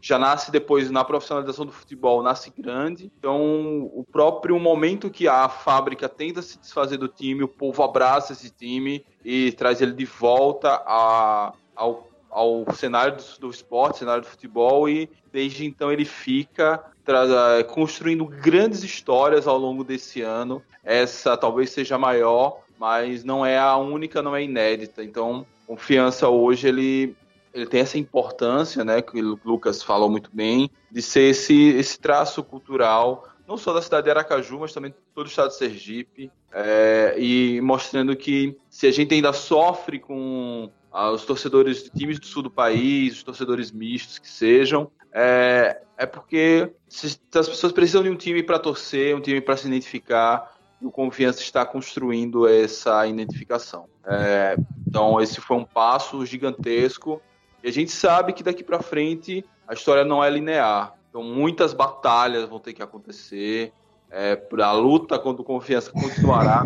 já nasce depois na profissionalização do futebol, nasce grande. Então, o próprio momento que a fábrica tenta se desfazer do time, o povo abraça esse time e traz ele de volta a, ao ao cenário do, do esporte, cenário do futebol, e desde então ele fica eh, construindo grandes histórias ao longo desse ano. Essa talvez seja a maior, mas não é a única, não é inédita. Então, confiança hoje ele ele tem essa importância, né, que o Lucas falou muito bem, de ser esse, esse traço cultural, não só da cidade de Aracaju, mas também todo o estado de Sergipe, é, e mostrando que se a gente ainda sofre com os torcedores de times do sul do país, os torcedores mistos que sejam, é, é porque se, as pessoas precisam de um time para torcer, um time para se identificar, e o Confiança está construindo essa identificação. É, então, esse foi um passo gigantesco, e a gente sabe que daqui para frente a história não é linear. Então, muitas batalhas vão ter que acontecer, é, a luta contra o Confiança continuará.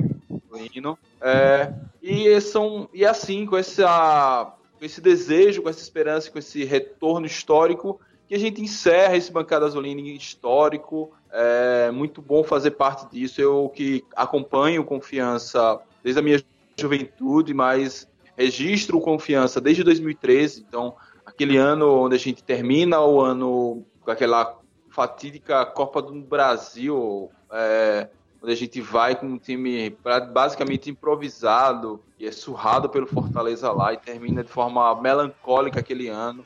É, e, são, e assim, com, essa, com esse desejo, com essa esperança, com esse retorno histórico, que a gente encerra esse Bancada Azulina histórico. É muito bom fazer parte disso. Eu que acompanho Confiança desde a minha juventude, mas registro Confiança desde 2013. Então, aquele ano onde a gente termina o ano com aquela fatídica Copa do Brasil, é, onde a gente vai com um time basicamente improvisado e é surrado pelo Fortaleza lá e termina de forma melancólica aquele ano.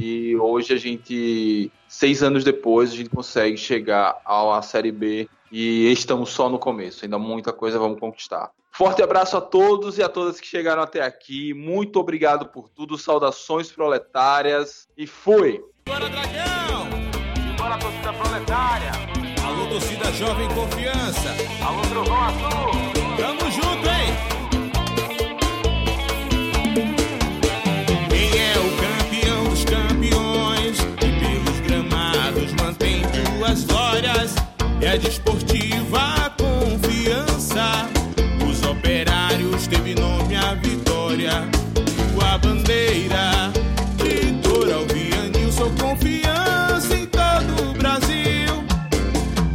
E hoje a gente, seis anos depois, a gente consegue chegar à Série B e estamos só no começo. Ainda muita coisa vamos conquistar. Forte abraço a todos e a todas que chegaram até aqui. Muito obrigado por tudo. Saudações proletárias e fui! Bora, Dragão! Bora, torcida proletária! Alô, torcida jovem confiança. Alô, Trovão Azul. Tamo junto, suas glórias e é a desportiva confiança. Os operários teve nome a vitória e a bandeira. Litoral Vianil, sou confiança em todo o Brasil.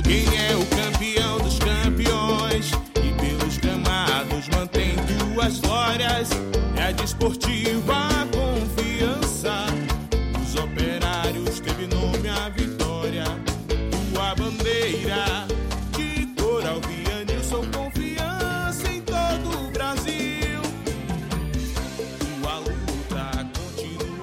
Quem é o campeão dos campeões e pelos gramados mantém duas glórias é a desportiva